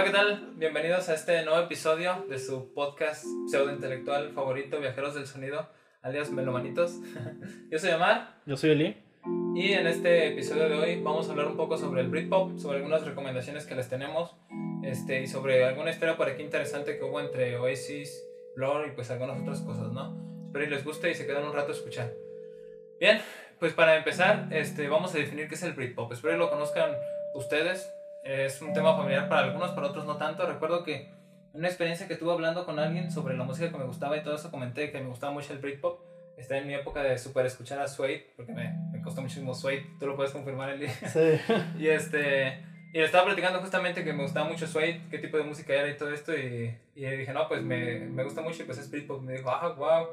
Hola, ¿qué tal? Bienvenidos a este nuevo episodio de su podcast pseudointelectual favorito, Viajeros del Sonido, alias Melomanitos. Yo soy Omar. Yo soy Eli. Y en este episodio de hoy vamos a hablar un poco sobre el Britpop, sobre algunas recomendaciones que les tenemos este, y sobre alguna historia por aquí interesante que hubo entre Oasis, Blur y pues algunas otras cosas, ¿no? Espero que les guste y se queden un rato a escuchar. Bien, pues para empezar, este, vamos a definir qué es el Britpop. Espero que lo conozcan ustedes. Es un tema familiar para algunos, para otros no tanto. Recuerdo que una experiencia que tuve hablando con alguien sobre la música que me gustaba y todo eso, comenté que me gustaba mucho el Britpop. Está en mi época de super escuchar a Suede, porque me, me costó muchísimo Suede. Tú lo puedes confirmar, Eli. Sí. y este... Y le estaba platicando justamente que me gustaba mucho Suede, qué tipo de música era y todo esto. Y, y dije, no, pues me, me gusta mucho y pues es Britpop. Me dijo, ah, wow,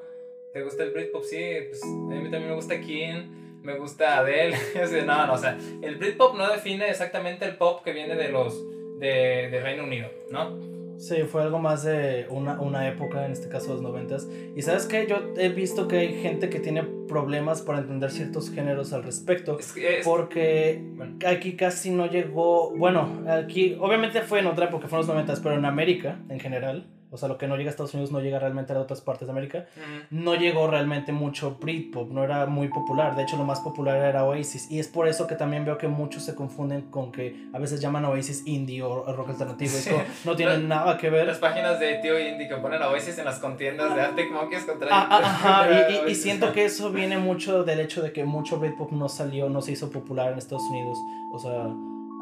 ¿te gusta el Britpop? Sí, pues a mí también me gusta King, me gusta Adele. No, no, o sea, el Britpop no define exactamente el pop que viene de los de, de Reino Unido, ¿no? Sí, fue algo más de una, una época, en este caso los noventas. Y sabes qué, yo he visto que hay gente que tiene problemas para entender ciertos géneros al respecto. Es que es- Porque bueno, aquí casi no llegó, bueno, aquí obviamente fue en otra época, fue en los noventas, pero en América en general, o sea, lo que no llega a Estados Unidos no llega realmente a otras partes de América, mm, no llegó realmente mucho Britpop, no era muy popular, de hecho lo más popular era Oasis, y es por eso que también veo que muchos se confunden con que a veces llaman a Oasis indie o rock alternativo, es Sí. como, no tienen nada que ver. las páginas de Tío Indie que ponen a Oasis en las contiendas de que es contra Ah, ah, ajá, y, y- y siento que eso viene mucho del hecho de que mucho Britpop no salió, no se hizo popular en Estados Unidos. O sea,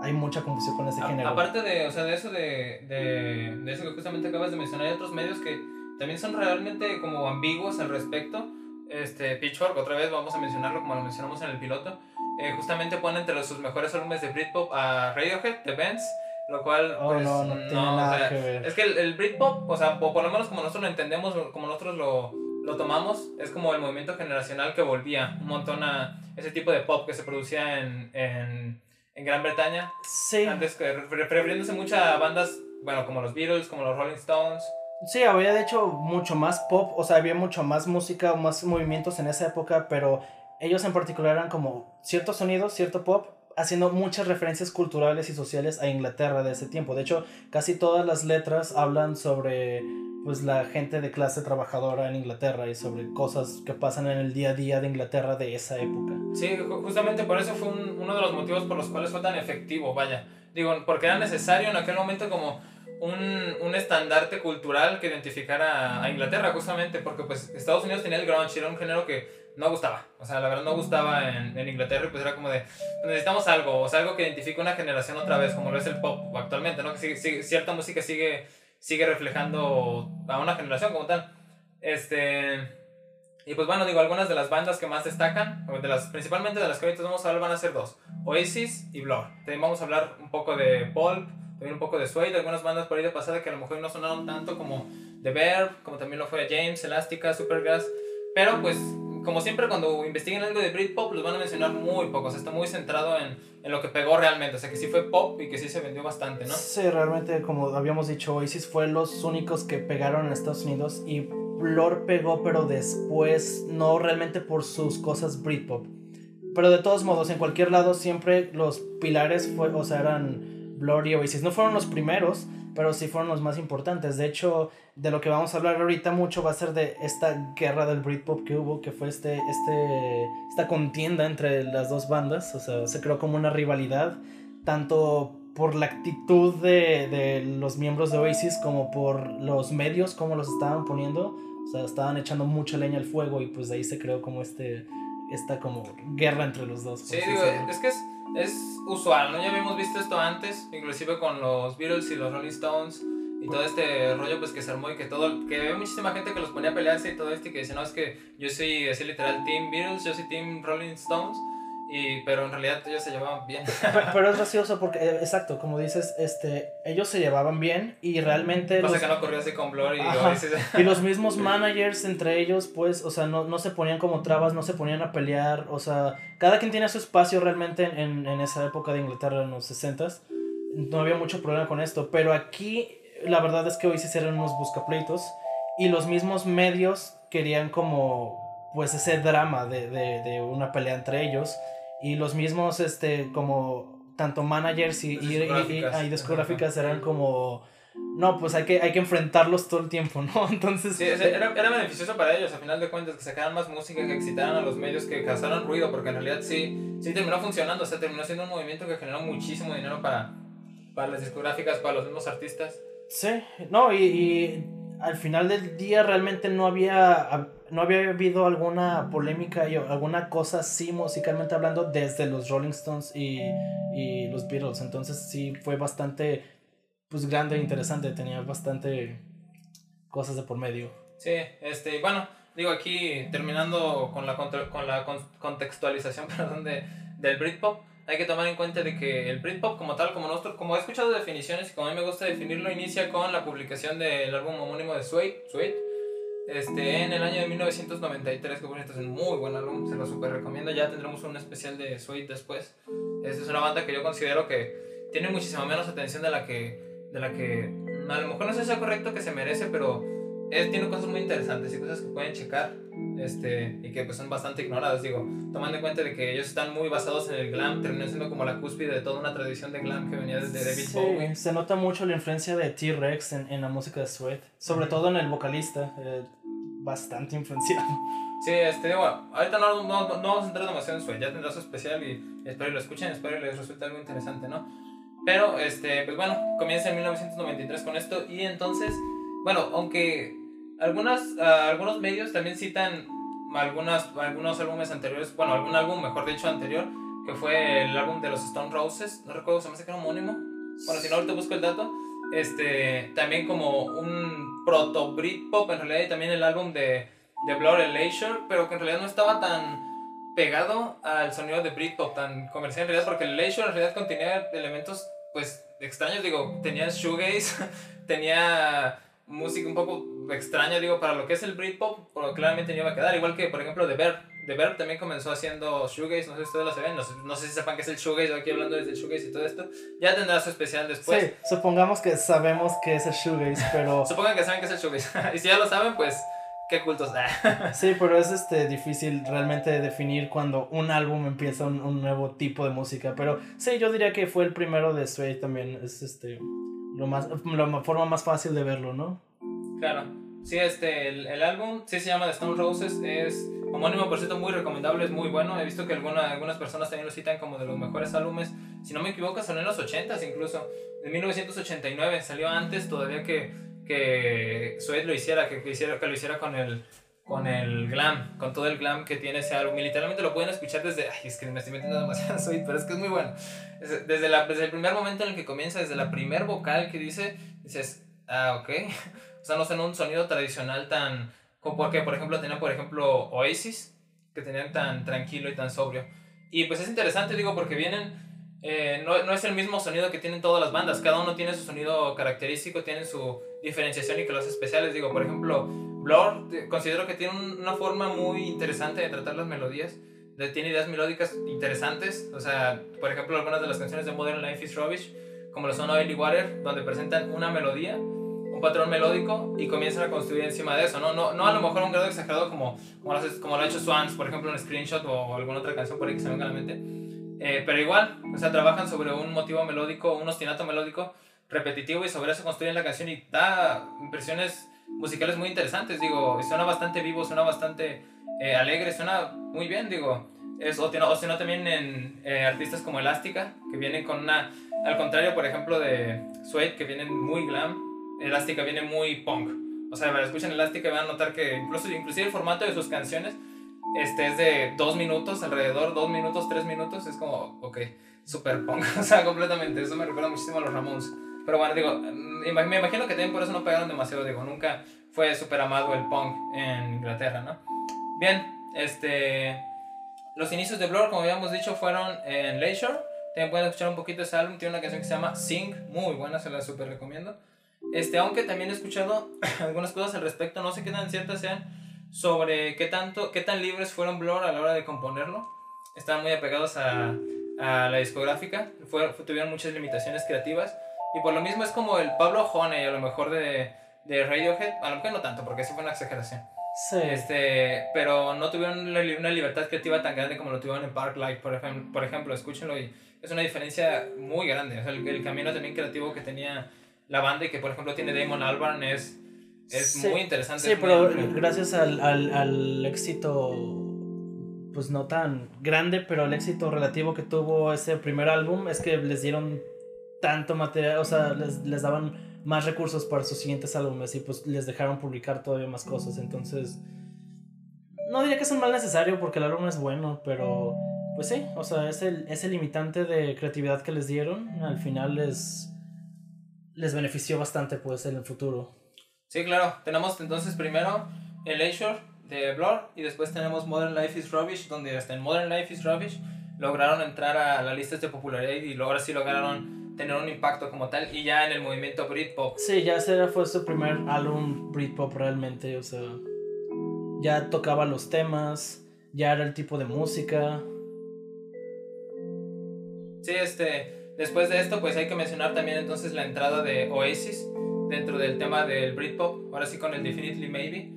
hay mucha confusión con ese A- género. Aparte de, o sea, de eso de, de, de eso que justamente acabas de mencionar, hay otros medios que también son realmente como ambiguos al respecto. Este, Pitchfork, otra vez vamos a mencionarlo como lo mencionamos en el piloto, eh, justamente pone entre los, sus mejores álbumes de Britpop a Radiohead, The Bands, lo cual, Oh, pues, no, no tiene o nada sea, que ver. Es que el, el Britpop, o sea, o por lo menos como nosotros lo entendemos, como nosotros lo, lo tomamos, es como el movimiento generacional que volvía un montón a ese tipo de pop que se producía en, en, en Gran Bretaña Sí, antes refiriéndose mucho a bandas, bueno, como los Beatles, como los Rolling Stones. sí, había de hecho mucho más pop, o sea, había mucho más música, más movimientos en esa época, pero ellos en particular eran como ciertos sonidos, cierto pop, haciendo muchas referencias culturales y sociales a Inglaterra de ese tiempo. De hecho, casi todas las letras hablan sobre pues la gente de clase trabajadora en Inglaterra y sobre cosas que pasan en el día a día de Inglaterra de esa época. Sí, ju- justamente por eso fue un- uno de los motivos por los cuales fue tan efectivo, vaya. Digo, porque era necesario en aquel momento como un, un estandarte cultural que identificara a Inglaterra, justamente porque pues Estados Unidos tenía el grunge, era un género que no gustaba. O sea, la verdad no gustaba en, en Inglaterra y pues era como de, necesitamos algo, o sea, algo que identifique una generación otra vez, como lo es el pop actualmente, ¿no? Que sigue- sigue- cierta música sigue, sigue reflejando a una generación como tal. Este... Y pues bueno, digo, algunas de las bandas que más destacan, de las, principalmente de las que ahorita vamos a hablar, van a ser dos: Oasis y Blur. También vamos a hablar un poco de Pulp, también un poco de Suede, algunas bandas por ahí de pasada que a lo mejor no sonaron tanto como The Bear, como también lo fue James, Elástica, Supergrass. Pero pues, como siempre, cuando investiguen algo de Britpop, los van a mencionar muy pocos. Está muy centrado en, en lo que pegó realmente. O sea, que sí fue pop y que sí se vendió bastante, ¿no? Sí, realmente, como habíamos dicho, Oasis fue los únicos que pegaron en Estados Unidos y Blur pegó, pero después, no realmente por sus cosas Britpop. Pero de todos modos, en cualquier lado, siempre los pilares fue, o sea, eran Blur y Oasis. No fueron los primeros, pero sí fueron los más importantes. De hecho, de lo que vamos a hablar ahorita mucho va a ser de esta guerra del Britpop que hubo, que fue este, este, esta contienda entre las dos bandas. O sea, se creó como una rivalidad, tanto por la actitud de, de los miembros de Oasis como por los medios, como los estaban poniendo. O sea, estaban echando mucha leña al fuego y pues de ahí se creó como este, esta como guerra entre los dos. Sí, digo, es que es, es usual, ¿no? Ya habíamos visto esto antes, inclusive con los Beatles y los Rolling Stones y todo este rollo pues que se armó y que todo, que había muchísima gente que los ponía a pelearse y todo esto y que dice, no, es que yo soy así literal Team Beatles, yo soy Team Rolling Stones, y, pero en realidad ellos se llevaban bien. Pe- Pero es gracioso porque, eh, exacto, como dices, este, ellos se llevaban bien y realmente... Cosa los- que no ocurrió así con Blur y. Y los mismos managers entre ellos, pues, o sea, no, no se ponían como trabas, no se ponían a pelear, o sea, cada quien tenía su espacio realmente en, en esa época de Inglaterra, en los 60s. No había mucho problema con esto, pero aquí la verdad es que hoy sí eran unos buscapleitos y los mismos medios querían como, pues, ese drama de, de, de una pelea entre ellos y los mismos, este, como tanto managers y, y, Discográficas. y discográficas eran como, no, pues hay que, hay que enfrentarlos todo el tiempo, ¿no? Entonces, Sí, era, era beneficioso para ellos, a final de cuentas, que sacaran más música, que excitaran a los medios, que causaran ruido, porque en realidad sí, sí terminó funcionando, o sea, terminó siendo un movimiento que generó muchísimo dinero para, para las discográficas, para los mismos artistas. Sí, no, y, y al final del día realmente no había, no había habido alguna polémica y alguna cosa así musicalmente hablando desde los Rolling Stones y, y los Beatles. Entonces sí fue bastante pues grande e interesante, tenía bastante cosas de por medio. Sí, este, bueno, digo aquí, terminando con la, con la con- contextualización perdón, de, del Britpop, hay que tomar en cuenta de que el Britpop como tal, como nosotros, como he escuchado definiciones y como a mí me gusta definirlo, inicia con la publicación del álbum homónimo de Suede este, en el año de 1993, que por cierto es un muy buen álbum, se lo super recomiendo, ya tendremos un especial de Suede después. Esta es una banda que yo considero que tiene muchísima menos atención de la que, de la que a lo mejor no sé si sea correcto que se merece, pero es, tiene cosas muy interesantes y cosas que pueden checar este, y que pues son bastante ignoradas, digo, tomando en cuenta de que ellos están muy basados en el glam, terminan siendo como la cúspide de toda una tradición de glam que venía desde David Sí, Bowie. se nota mucho la influencia de T-Rex en, en la música de Sweat, sobre Ujú. todo en el vocalista, eh, bastante influenciado. Sí, este, digo, ahorita no, no, no vamos a entrar demasiado en su ya tendrá su especial y espero y lo escuchen, espero y les resulte algo interesante, ¿no? Pero, este, pues bueno, comienza en 1993 con esto y entonces, bueno, aunque algunas, ah, algunos medios también citan algunas, algunos álbumes anteriores, bueno, algún álbum, mejor dicho, anterior, que fue el álbum de los Stone Roses, no recuerdo, se me hace que era homónimo, bueno, si no, ahorita busco el dato, este, también como un proto Britpop, en realidad, y también el álbum de, de Blur, el Leisure, pero que en realidad no estaba tan pegado al sonido de Britpop, tan comercial en realidad, porque el Leisure en realidad contenía elementos, pues, extraños, digo, tenía shoegaze, tenía música un poco extraña, digo, para lo que es el Britpop, pero claramente no iba a quedar, igual que, por ejemplo, The Verb, The Verb también comenzó haciendo shoegaze, no sé si ustedes lo saben, no sé, no sé si sepan qué es el shoegaze, aquí hablando desde el shoegaze y todo esto, ya tendrá su especial después. sí, supongamos que sabemos que es el shoegaze, pero... Supongan que saben qué es el shoegaze. y si ya lo saben, pues qué cultos. Sí, pero es este difícil realmente definir cuando un álbum empieza un, un nuevo tipo de música. Pero sí, yo diría que fue el primero de Sway también. Es este lo más la forma más fácil de verlo, ¿no? claro. Sí, este, el, el álbum sí se llama The Stone Roses. Es homónimo, por cierto, muy recomendable, es muy bueno. He visto que alguna, algunas personas también lo citan como de los mejores álbumes. Si no me equivoco, son en los 80s incluso. De 1989, salió antes todavía que, que Suede lo hiciera, que, que, hiciera, que lo hiciera con el, con el glam, con todo el glam que tiene ese álbum. Y literalmente lo pueden escuchar desde. Ay, es que me estoy metiendo demasiado Sweet, pero es que es muy bueno. Es- Desde, la, desde el primer momento en el que comienza, desde la primer vocal que dice, dices, ah, ok. O sea, no son un sonido tradicional tan. Como porque, por ejemplo, tenían, por ejemplo, Oasis, que tenían tan tranquilo y tan sobrio. Y pues es interesante, digo, porque vienen. Eh, no, no es el mismo sonido que tienen todas las bandas, cada uno tiene su sonido característico, tiene su diferenciación y que especiales, digo, por ejemplo, Blur, considero que tiene un- una forma muy interesante de tratar las melodías, tiene ideas melódicas interesantes, o sea, por ejemplo, algunas de las canciones de Modern Life is Rubbish, como lo son Oily Water, donde presentan una melodía, un patrón melódico y comienzan a construir encima de eso, ¿no? No, no a lo mejor a un grado exagerado como, como, lo, como lo ha hecho Swans, por ejemplo, en Screenshot o alguna otra canción por ahí que se venga a la mente, eh, pero igual, o sea, trabajan sobre un motivo melódico, un ostinato melódico repetitivo y sobre eso construyen la canción y da impresiones musicales muy interesantes, digo, suena bastante vivo, suena bastante eh, alegre, suena muy bien, digo, es, o, o si no también en eh, artistas como Elástica, que vienen con una, al contrario, por ejemplo, de Suede, que vienen muy glam, Elástica viene muy punk, o sea, escuchan Elástica y van a notar que incluso, inclusive el formato de sus canciones este es de dos minutos, alrededor, dos minutos, tres minutos, es como, ok, super punk, o sea, completamente, eso me recuerda muchísimo a los Ramones. Pero bueno, digo, mm, me imagino que también por eso no pegaron demasiado, digo, nunca fue súper amado el punk en Inglaterra, ¿no? Bien, este, los inicios de Blur, como habíamos dicho, fueron en Leisure, también pueden escuchar un poquito ese álbum, tiene una canción que se llama Sing, muy buena, se la súper recomiendo. Este, aunque también he escuchado algunas cosas al respecto, no sé qué tan ciertas sean, sobre qué, tanto, qué tan libres fueron Blur a la hora de componerlo. Estaban muy apegados a, a la discográfica, fue, fue- tuvieron muchas limitaciones creativas. Y por lo mismo es como el Pablo Honey, a lo mejor de, de Radiohead, a lo mejor no tanto, porque sí fue una exageración. Sí. Este, pero no tuvieron una libertad creativa tan grande como lo tuvieron en Parklight, por ejemplo, por ejemplo escúchenlo y es una diferencia muy grande. O sea, el, el camino también creativo que tenía la banda y que, por ejemplo, tiene Damon Albarn es, es Sí, muy interesante. Sí, es pero gracias al, al, al éxito, pues no tan grande, pero el éxito relativo que tuvo ese primer álbum es que les dieron tanto material, o sea, les, les daban más recursos para sus siguientes álbumes y pues les dejaron publicar todavía más cosas. Entonces, no diría que es un mal necesario porque el álbum es bueno, pero pues sí, o sea, ese, ese limitante de creatividad que les dieron al final les, les benefició bastante pues en el futuro. Sí, claro. Tenemos entonces primero el Leisure de Blur y después tenemos Modern Life is Rubbish, donde hasta en Modern Life is Rubbish lograron entrar a las listas de popularidad y ahora sí lograron tener un impacto como tal y ya en el movimiento Britpop. Sí, ya ese fue su primer álbum Britpop realmente, o sea, ya tocaba los temas, ya era el tipo de música. Sí, este, después de esto pues hay que mencionar también entonces la entrada de Oasis dentro del tema del Britpop, ahora sí con el Definitely Maybe,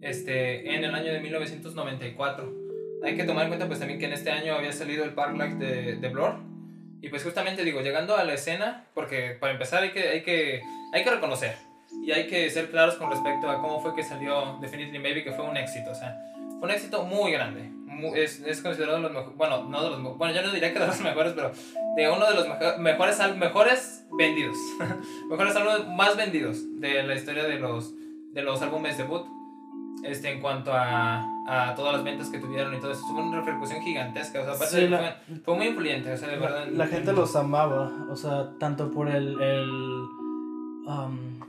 este, en el año de 1994. Hay que tomar en cuenta pues también que en este año había salido el Park de, de Blur. Y pues justamente digo, llegando a la escena, porque para empezar hay que, hay que, hay que reconocer y hay que ser claros con respecto a cómo fue que salió Definitely Maybe, que fue un éxito. O sea, fue un éxito muy grande. Es, es considerado de los mejores, bueno, no de los bueno, yo no diría que de los mejores, pero de uno de los mejo- mejores, mejores vendidos. mejores álbumes más vendidos de la historia de los, de los álbumes debut. Este, en cuanto a, a todas las ventas que tuvieron y todo eso, tuvo una repercusión gigantesca. O sea, aparte Sí, la- fue, fue muy influyente, o sea, de verdad. La, la gente los amaba, o sea, tanto por el... el um,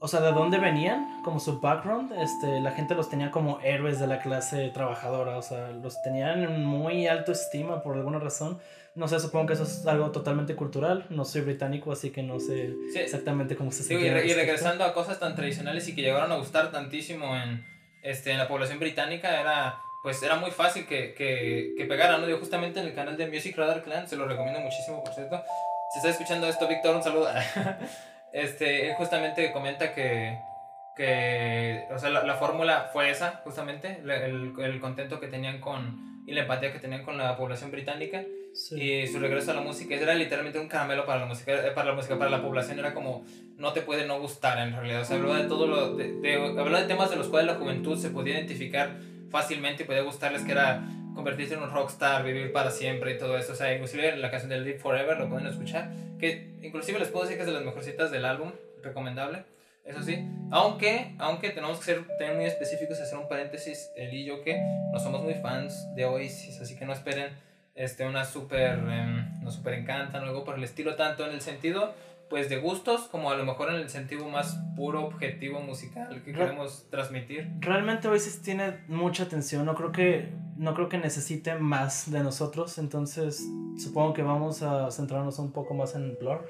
o sea, de dónde venían, como su background, este, la gente los tenía como héroes de la clase trabajadora, o sea, los tenían en muy alto estima por alguna razón. No sé, supongo que eso es algo totalmente cultural. No soy británico, así que no sé Sí. exactamente cómo se Digo, y, sentía re- y regresando a cosas tan tradicionales y que llegaron a gustar tantísimo en, este, en la población británica, era pues era muy fácil que, que, que pegaran, ¿no? Digo, justamente en el canal de Music Radar Clan, se lo recomiendo muchísimo, por cierto. Si estás escuchando esto, Víctor, un saludo. este, él justamente comenta que, que o sea, la, la fórmula fue esa, justamente, el, el contento que tenían con, y la empatía que tenían con la población británica Sí. y su regreso a la música era literalmente un caramelo para la música eh, para la música para la población era como no te puede no gustar en realidad o sea hablaba de todo lo de, de- hablaba de temas de los cuales la juventud se podía identificar fácilmente y podía gustarles que era convertirse en un rockstar vivir para siempre y todo eso. O sea inclusive la canción de Live Forever lo pueden escuchar que inclusive les puedo decir que es de las mejorcitas del álbum recomendable eso sí, aunque, aunque tenemos que ser tener muy específicos y hacer un paréntesis, él y yo que no somos muy fans de Oasis, así que no esperen este, una super, em, nos super encantan o algo por el estilo, tanto en el sentido pues de gustos como a lo mejor en el sentido más puro objetivo musical que Re- queremos transmitir. Realmente Oasis tiene mucha atención. No creo que no creo que necesite más de nosotros. Entonces supongo que vamos a centrarnos un poco más en Blur.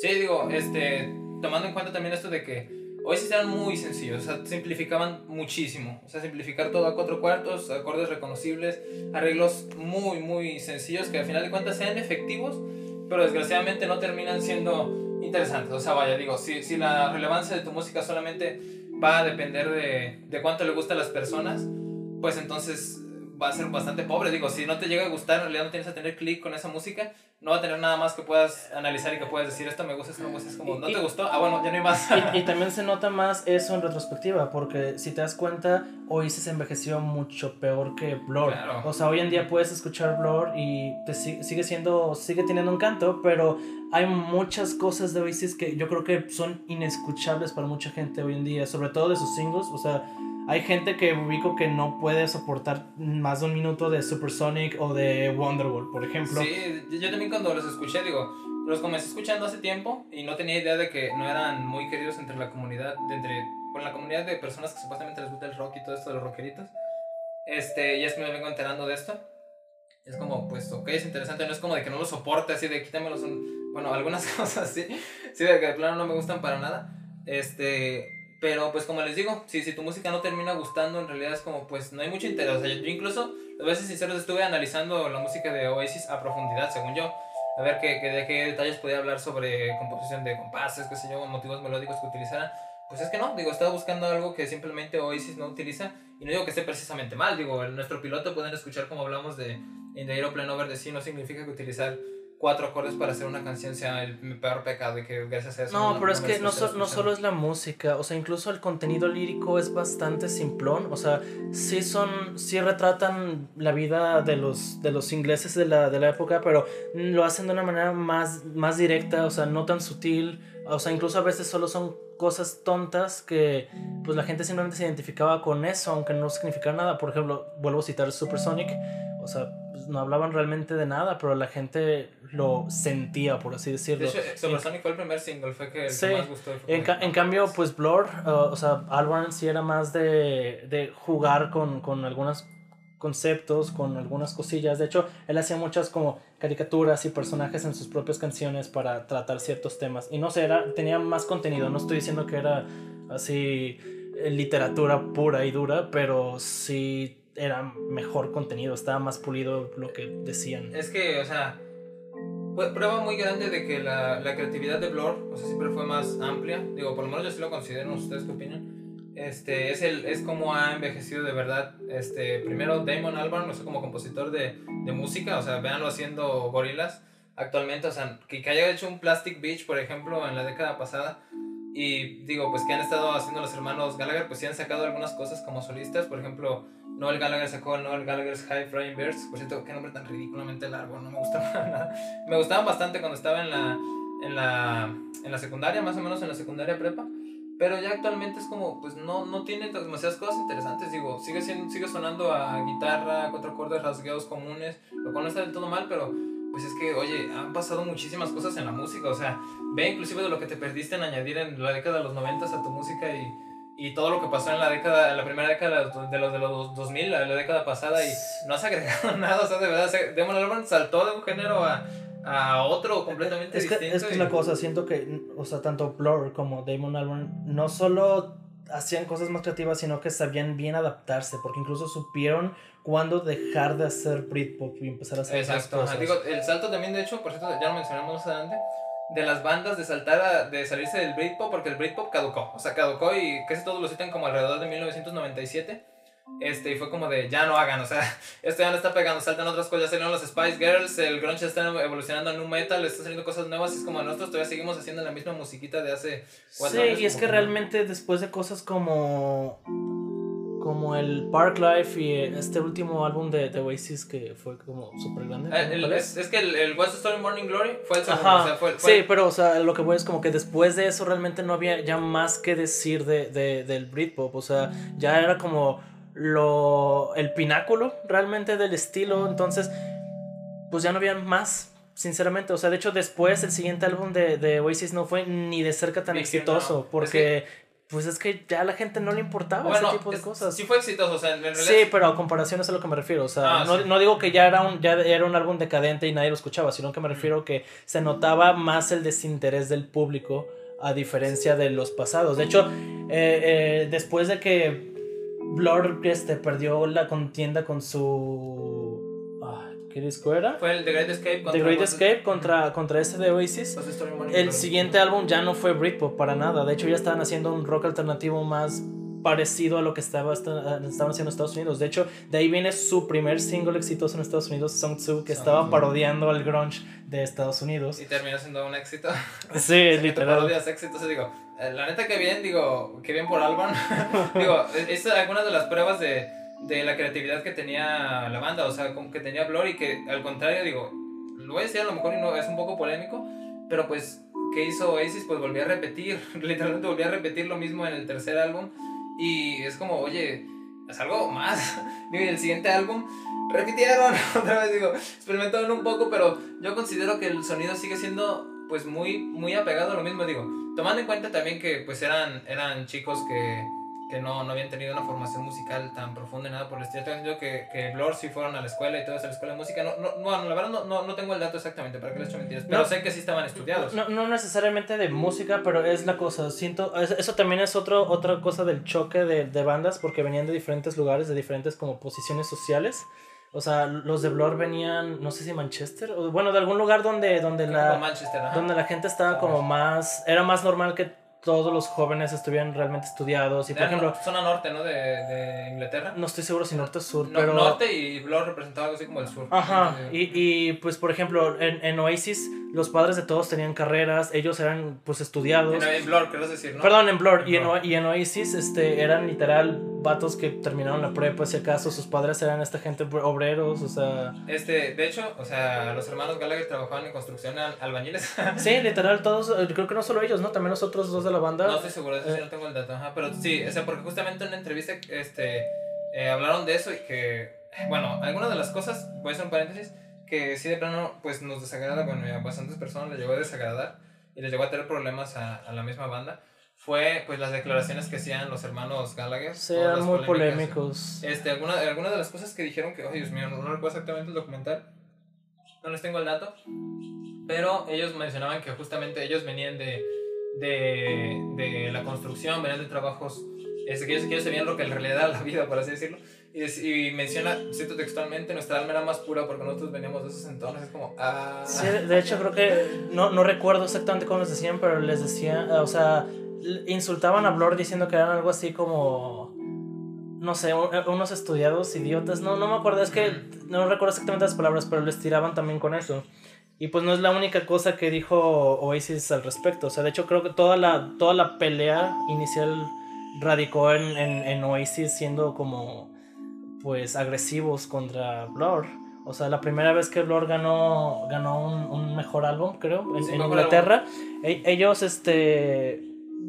Sí, digo, este, tomando en cuenta también esto de que Oasis eran muy sencillos, o sea, simplificaban muchísimo, o sea, simplificar todo a cuatro cuartos, acordes reconocibles, arreglos muy, muy sencillos que al final de cuentas sean efectivos, pero desgraciadamente no terminan siendo interesantes. O sea, vaya, digo, si, si la relevancia de tu música solamente va a depender de, de cuánto le gusta a las personas, pues entonces va a ser bastante pobre. Digo, si no te llega a gustar, en realidad no tienes a tener clic con esa música, no va a tener nada más que puedas analizar y que puedas decir, esto me gusta, esto no me gusta. Es como, ¿no Y- te gustó? Ah, bueno, ya no hay más. Y, y también se nota más eso en retrospectiva, porque si te das cuenta, Oasis envejeció mucho peor que Blur. Claro. O sea, hoy en día puedes escuchar Blur y te si- sigue siendo, sigue teniendo un canto, pero hay muchas cosas de Oasis que yo creo que son inescuchables para mucha gente hoy en día, sobre todo de sus singles. O sea, hay gente que ubico que no puede soportar más de un minuto de Supersonic o de Wonderwall, por ejemplo. Sí, yo también cuando los escuché, digo, los comencé escuchando hace tiempo y no tenía idea de que no eran muy queridos entre la comunidad, de entre, con la comunidad de personas que supuestamente les gusta el rock y todo esto de los rockeritos. Este, y es que me vengo enterando de esto. Es como, pues, ok, es interesante, no es como de que no lo soporte, así de quítamelos, un... bueno, algunas cosas sí, sí, de que de plano no me gustan para nada. Este, pero pues como les digo, si, si tu música no termina gustando, en realidad es como, pues, no hay mucho interés. O sea, yo incluso, a veces sinceros, estuve analizando la música de Oasis a profundidad, según yo. A ver qué, qué- de qué detalles podía hablar sobre composición de compases, qué sé yo, motivos melódicos que utilizaran. pues es que no, digo, estaba buscando algo que simplemente Oasis no utiliza y no digo que esté precisamente mal, digo, nuestro piloto pueden escuchar como hablamos de In the Aeroplane Over the Sea, no significa que utilizar cuatro acordes para hacer una canción sea el peor pecado y que gracias a eso... No, pero es que no, no solo es la música, o sea, incluso el contenido lírico es bastante simplón, o sea, sí son, sí retratan la vida de los, de los ingleses de la, de la época, pero lo hacen de una manera más, más directa, o sea, no tan sutil, o sea, incluso a veces solo son cosas tontas que pues la gente simplemente se identificaba con eso, aunque no significara nada. Por ejemplo, vuelvo a citar Supersonic, o sea, no hablaban realmente de nada, pero la gente lo sentía, por así decirlo. De hecho, Supersonic fue el primer single, fue que el que más gustó. En, en, cambio, pues Blur, uh, o sea, Albarn sí era más de, de jugar con, con algunos conceptos, con algunas cosillas. De hecho, él hacía muchas como caricaturas y personajes en sus propias canciones para tratar ciertos temas. Y no sé, era, tenía más contenido. No estoy diciendo que era así eh, literatura pura y dura, pero sí era mejor contenido, estaba más pulido lo que decían. Es que, o sea, prueba muy grande de que la, la creatividad de Blur, o sea, siempre fue más amplia. Digo, por lo menos yo sí lo considero, ¿ustedes qué opinan? Este, es, el, es como ha envejecido de verdad. Este, primero Damon Albarn, no sé, como compositor de, de música, o sea, véanlo haciendo gorilas actualmente, o sea, que, que haya hecho un Plastic Beach, por ejemplo, en la década pasada, y digo, pues que han estado haciendo los hermanos Gallagher, pues sí han sacado algunas cosas como solistas. Por ejemplo, Noel Gallagher sacó Noel Gallagher's High Flying Birds. Por cierto, qué nombre tan ridículamente largo, no me gusta nada. Me gustaban bastante cuando estaba en la, en la, en la secundaria, más o menos en la secundaria prepa. Pero ya actualmente es como, pues no, no tiene demasiadas cosas interesantes. Digo, sigue, siendo, sigue sonando a guitarra, cuatro acordes rasgueados comunes, lo cual no está del todo mal, pero pues es que, oye, han pasado muchísimas cosas en la música, o sea, ve inclusive de lo que te perdiste en añadir en la década de los 90 a tu música y, y todo lo que pasó en la década, en la primera década de los de los 2000, la, la década pasada y no has agregado nada, o sea, de verdad, Demon Albarn saltó de un género a, a otro completamente es que, distinto. Es que es la cosa, siento que, o sea, tanto Blur como Damon Albarn no solo hacían cosas más creativas, sino que sabían bien adaptarse, porque incluso supieron cuándo dejar de hacer Britpop y empezar a hacer Exacto, cosas. Digo, el salto también, de hecho, por cierto, ya lo mencionamos más adelante, de las bandas de saltar a, de salirse del Britpop, porque el Britpop caducó, o sea, caducó y casi todos lo citan como alrededor de 1997. Este, y fue como de, ya no hagan, o sea, esto ya no está pegando, saltan otras cosas, ya salieron los Spice Girls, el grunge está evolucionando en un metal, está saliendo cosas nuevas, y es como nosotros todavía seguimos haciendo la misma musiquita de hace cuatro sí, y es que, realmente después de cosas como como el Park Life y este último álbum de, The Oasis que fue como súper grande. Eh, es, que el, el the Story Morning Glory fue el segundo. O sea, fue, Sí, pero o sea, lo que voy es como que después de eso realmente no había ya más que decir de, de, del Britpop. O sea, ya era como lo, el pináculo realmente del estilo. Entonces, pues ya no había más, sinceramente. O sea, de hecho, después el siguiente álbum de, de Oasis no fue ni de cerca tan exitoso. Porque. Pues es que ya a la gente no le importaba ese tipo de cosas. Sí fue exitoso, o sea, en realidad... Sí, pero a comparación es a lo que me refiero, o sea, ah, no, no, digo que ya era, un, ya era un álbum decadente y nadie lo escuchaba, sino que me refiero que se notaba más el desinterés del público a diferencia de los pasados. De hecho, eh, eh, después de que Blur este, perdió la contienda con su. ¿Qué disco era? Fue el The Great Escape contra, The Great Escape contra, contra ese de Oasis. El siguiente álbum ya no fue Britpop para nada. De hecho, ya estaban haciendo un rock alternativo más parecido a lo que estaba, estaban haciendo en Estados Unidos. De hecho, de ahí viene su primer single exitoso en Estados Unidos, Song 2, que estaba parodiando al grunge de Estados Unidos. Y terminó siendo un éxito. Sí, literal. Parodias éxitos, digo, eh, la neta que bien, digo, que bien por Alban. digo, es algunas de las pruebas de, de la creatividad que tenía la banda, o sea, que tenía Blur y que al contrario, digo, lo voy a decir a lo mejor y no es un poco polémico, pero pues, ¿qué hizo Oasis? Pues volvió a repetir, literalmente volvió a repetir lo mismo en el tercer álbum y es como, oye, es algo más. Digo, y el siguiente álbum repitieron otra vez, digo, experimentaron un poco, pero yo considero que el sonido sigue siendo pues muy, muy apegado a lo mismo, digo, tomando en cuenta también que pues eran, eran chicos que que no, no habían tenido una formación musical tan profunda y nada por el estilo. Tengo entendido que, que Blur sí fueron a la escuela y todo eso, a la escuela de música. No, no, bueno, la verdad no, no, no, tengo el dato exactamente, para que les eche mentiras, pero sé que sí estaban estudiados. No, no necesariamente de música, pero es la cosa. Siento, eso también es otro, otra cosa del choque de, de bandas, porque venían de diferentes lugares, de diferentes como posiciones sociales. O sea, los de Blur venían, no sé si Manchester, o bueno, de algún lugar donde, donde, la, donde la gente estaba como más, era más normal que todos los jóvenes estuvieran realmente estudiados. Y por ejemplo, zona norte, ¿no? De, de Inglaterra. no estoy seguro si norte o sur, No- pero... Norte y Blur representaba algo así como el sur. Ajá, y, y pues por ejemplo, en, en Oasis los padres de todos tenían carreras, ellos eran pues estudiados. En, en Blur, querés decir, ¿no? Perdón, en Blur y en, Blur. Y en Oasis este, eran literal vatos que terminaron la prepa, si acaso sus padres eran esta gente br- obreros, o sea... Este, de hecho, o sea, los hermanos Gallagher trabajaban en construcción al- albañiles. Sí, literal, todos, eh, creo que no solo ellos, ¿no? También los otros dos de la banda. No estoy seguro, de eso sí Eh. no tengo el dato. Ajá, pero sí, o sea, porque justamente en una entrevista este, eh, hablaron de eso y que, bueno, algunas de las cosas, voy a hacer un paréntesis, que sí de plano pues nos desagrada, bueno, a bastantes personas les llegó a desagradar y les llegó a tener problemas a, a la misma banda, fue pues las declaraciones que hacían los hermanos Gallagher. Sí, eran muy polémicos. Este, alguna- algunas de las cosas que dijeron que, oh Dios mío, no, recuerdo exactamente el documental, no les tengo el dato, pero ellos mencionaban que justamente ellos venían de, de, de la construcción, venían de trabajos, este, que, ellos, que ellos sabían lo que en realidad era la vida, por así decirlo, es- y menciona, cito textualmente, nuestra alma era más pura porque nosotros veníamos de esos entornos, es como, ah... Sí, de hecho creo que no, no recuerdo exactamente cómo les decían, pero les decían, o sea, insultaban a Blur diciendo que eran algo así como, no sé, un- unos estudiados idiotas, no, no me acuerdo, es que no recuerdo exactamente las palabras, pero les tiraban también con eso. Y pues no es la única cosa que dijo Oasis al respecto, o sea, de hecho creo que toda la, toda la pelea inicial radicó en, en, en Oasis siendo como, pues, agresivos contra Blur. O sea, la primera vez que Blur ganó, ganó un, un mejor álbum, creo, en, en Inglaterra, e- ellos, este,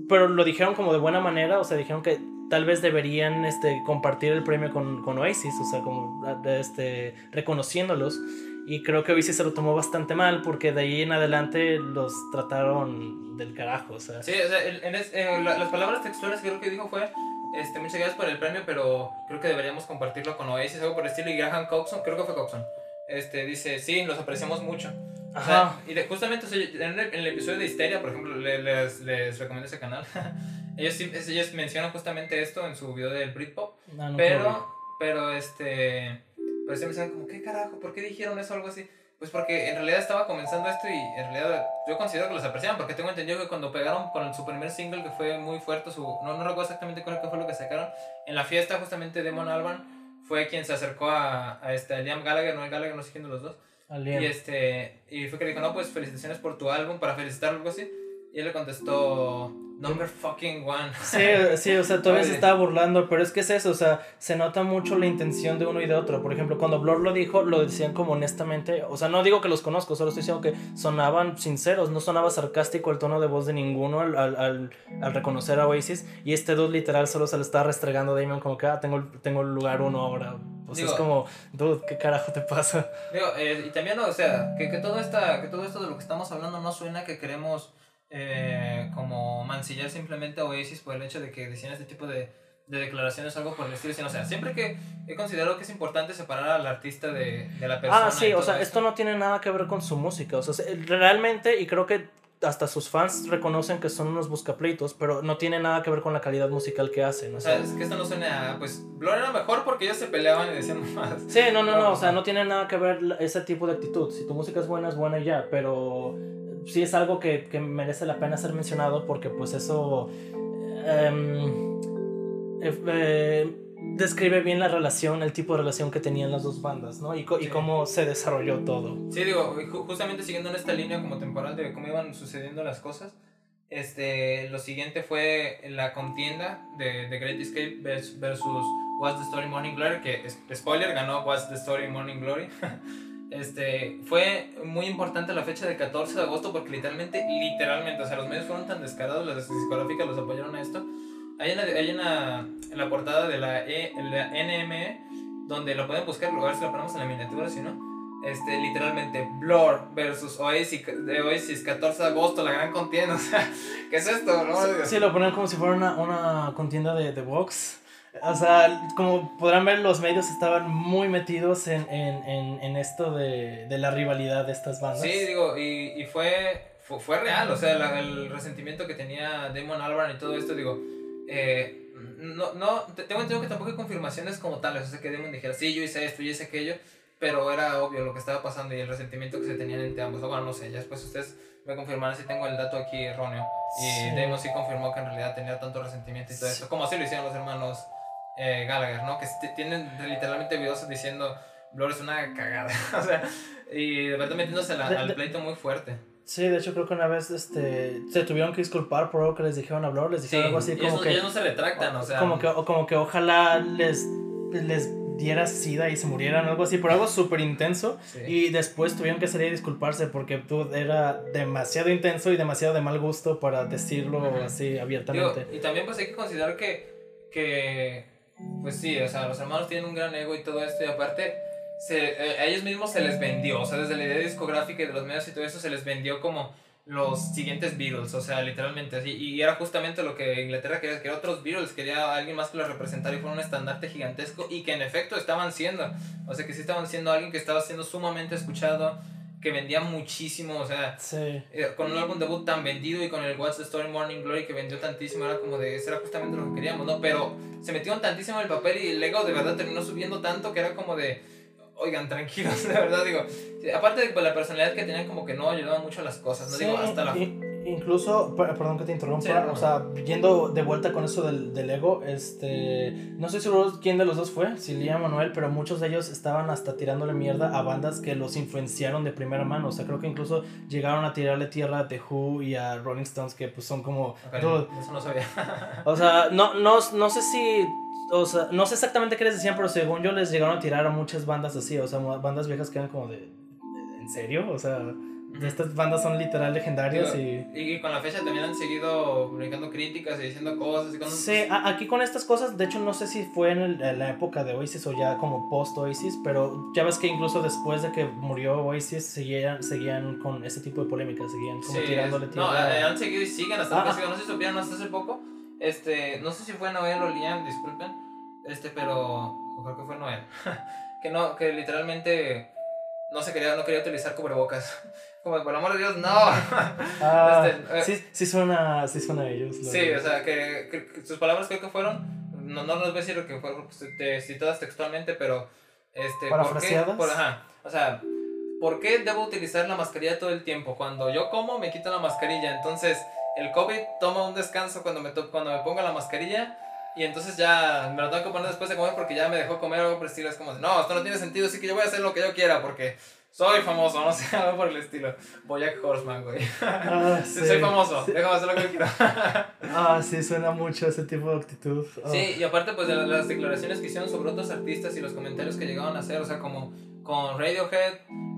pero lo dijeron como de buena manera, o sea, dijeron que tal vez deberían, este, compartir el premio con, con Oasis, o sea, como, este, reconociéndolos. Y creo que Oasis se lo tomó bastante mal porque de ahí en adelante los trataron del carajo, o sea. Sí, o sea, en es- la- las palabras textuales que creo que dijo fue, este, muchas gracias por el premio, pero creo que deberíamos compartirlo con Oasis, algo por el estilo, y Graham Coxon, creo que fue Coxon, este, dice, sí, los apreciamos mucho. O sea, Ajá. y de- justamente o sea, en, el, episodio de Histeria, por ejemplo, le- les, les recomiendo ese canal, ellos, ellos mencionan justamente esto en su video del Britpop, Ah, no, pero, pero este, pero sí me decían como, ¿qué carajo? ¿Por qué dijeron eso o algo así? Pues porque en realidad estaba comenzando esto y en realidad yo considero que los apreciaban porque tengo entendido que cuando pegaron con su primer single que fue muy fuerte, su, no, no recuerdo exactamente cuál fue lo que sacaron, en la fiesta justamente Damon Albarn fue quien se acercó a, a este, Liam Gallagher, no el Gallagher, no sé quién de los dos, Liam. y, este, y fue que le dijo, no, pues felicitaciones por tu álbum, para felicitarlo algo así, y él le contestó, number fucking one. Sí, sí, o sea, todavía se estaba burlando, pero es que es eso, o sea, se nota mucho la intención de uno y de otro. Por ejemplo, cuando Blur lo dijo, lo decían como honestamente, o sea, no digo que los conozco, solo estoy diciendo que sonaban sinceros, no sonaba sarcástico el tono de voz de ninguno al, al, al, al reconocer a Oasis, y este dude literal solo se le estaba restregando a Damon como que, ah, tengo, el- tengo lugar uno ahora. O sea, es Digo- como, dude, ¿qué carajo te pasa? Digo, eh, y también, o sea, que, que, todo esta, que todo esto de lo que estamos hablando no suena que queremos eh, como mancillar simplemente a Oasis por el hecho de que decían este tipo de, de declaraciones o algo por el estilo, sino, o sea, siempre que he considerado que es importante separar al artista de, de la persona. Ah, sí, o sea, esto no tiene nada que ver con su música. O sea, se- realmente, y creo que hasta sus fans reconocen que son unos buscapleitos, pero no tiene nada que ver con la calidad musical que hacen. O sea, es que esto no suena a, pues, Blur era mejor porque ellos se peleaban y decían más. sí, no, no, no, o sea, no tiene nada que ver ese tipo de actitud. Si tu música es buena, es buena y ya, pero sí es algo que, que merece la pena ser mencionado porque pues eso em, eh, eh, describe bien la relación, el tipo de relación que tenían las dos bandas, ¿no? Y, Sí. cómo se desarrolló todo. Sí, digo, ju- justamente siguiendo en esta línea como temporal de cómo iban sucediendo las cosas, este, lo siguiente fue la contienda de, de Great Escape vers- versus What's the Story Morning Glory, que, spoiler, ganó What's the Story Morning Glory. Este, fue muy importante la fecha del 14 de agosto porque literalmente, literalmente, o sea, los medios fueron tan descarados, las discográficas los apoyaron a esto. Hay una, hay una en la portada de la, e, la NME donde lo pueden buscar, ver si lo ponemos en la miniatura, si no. Este, literalmente, Blur versus Oasis, de Oasis, 14 de agosto, la gran contienda. O sea, ¿qué es esto? No? Sí, lo ponen como si fuera una, una contienda de, de box. O sea, como podrán ver, los medios estaban muy metidos en, en, en, en esto de, de la rivalidad de estas bandas. Sí, digo, y, y fue, fue, fue real, o sea, la- el resentimiento que tenía Damon Albarn y todo esto, digo, eh, no, no, te- tengo entendido que tampoco hay confirmaciones como tales, o sea, que Damon dijera, sí, yo hice esto, yo hice aquello, pero era obvio lo que estaba pasando y el resentimiento que se tenían entre ambos, o bueno, no sé, ya después ustedes me confirmarán si tengo el dato aquí erróneo. Y Sí. Damon sí confirmó que en realidad tenía tanto resentimiento y todo Sí. esto, como así lo hicieron los hermanos eh, Gallagher, ¿no? Que tienen literalmente videos diciendo, Blur es una cagada, o sea, y de verdad metiéndose la- De- al pleito muy fuerte. Sí, de hecho creo que una vez este, se tuvieron que disculpar por algo que les dijeron a Blur, les Sí, dijeron algo así como ellos, que... ellos no se retractan, o sea... como que, o como que ojalá les, les diera sida y se murieran, algo así, por algo súper intenso. sí. Y después tuvieron que salir a disculparse porque tú era demasiado intenso y demasiado de mal gusto para decirlo Ujú. así Digo, abiertamente. y también pues hay que considerar que, que, pues sí, o sea, los hermanos tienen un gran ego y todo esto, y aparte, se, eh, a ellos mismos se les vendió, o sea, desde la idea discográfica y de los medios y todo eso, se les vendió como los siguientes Beatles, o sea, literalmente así, y era justamente lo que Inglaterra quería, quería otros Beatles, quería alguien más que los representara y fuera un estandarte gigantesco, y que en efecto estaban siendo, o sea, que sí estaban siendo alguien que estaba siendo sumamente escuchado, que vendía muchísimo, o sea, Sí. eh, con un álbum debut tan vendido y con el What's the Story Morning Glory que vendió tantísimo, era como de, eso era justamente lo que queríamos, ¿no? Pero se metieron tantísimo en el papel y el ego de verdad terminó subiendo tanto que era como de, oigan, tranquilos, de verdad, digo, aparte de pues, la personalidad que tenían como que no ayudaban mucho a las cosas, no Sí, digo, hasta la... incluso, per- perdón que te interrumpa, Sí, o sea, yendo de vuelta con eso del, del ego, este, no estoy seguro quién de los dos fue, si o Manuel, pero muchos de ellos estaban hasta tirándole mierda a bandas que los influenciaron de primera mano, o sea, creo que incluso llegaron a tirarle tierra a The Who y a Rolling Stones, que pues son como, eso no sabía. o sea, no, no, no sé si. O sea, no sé exactamente qué les decían, pero según yo les llegaron a tirar a muchas bandas así. O sea, bandas viejas que eran como de. ¿En serio? O sea, estas bandas son literal legendarias y. Y, con la fecha también han seguido publicando críticas y diciendo cosas y cosas. Sí, a- aquí con estas cosas, de hecho no sé si fue en, el- en la época de Oasis o ya como post Oasis, pero ya ves que incluso después de que murió Oasis seguían, seguían con ese tipo de polémicas, seguían como Sí, tirándole es- no, tierra. eh, han seguido y siguen hasta Ah. sigo. No sé si supieron hasta hace poco. Este, no sé si fue Noel o Liam, disculpen. Este, pero. Creo que fue Noel. que no, que literalmente no se quería, no quería utilizar cubrebocas. Como por el amor de Dios, no. Ah, este, eh. sí, sí suena, sí suena a ellos. sí, o sea, que, que- que sus palabras creo que fueron. No, no les voy a decir que fueron este, citadas textualmente, pero. Este, ¿por qué? Por, ajá. O sea, ¿por qué debo utilizar la mascarilla todo el tiempo? Cuando yo como, me quito la mascarilla. Entonces, el COVID toma un descanso cuando me, to- cuando me pongo la mascarilla. Y entonces ya me lo tengo que poner después de comer porque ya me dejó comer algo por el estilo. Es como, no, esto no tiene sentido, así que yo voy a hacer lo que yo quiera porque soy famoso, no sé, algo por el estilo. Boyack Horseman, güey. Ah, Sí, soy famoso, Sí. déjame hacer lo que quiera. Ah, sí, suena mucho ese tipo de actitud. Ah. Sí, y aparte pues de la- las declaraciones que hicieron sobre otros artistas y los comentarios que llegaban a hacer, o sea, como con Radiohead,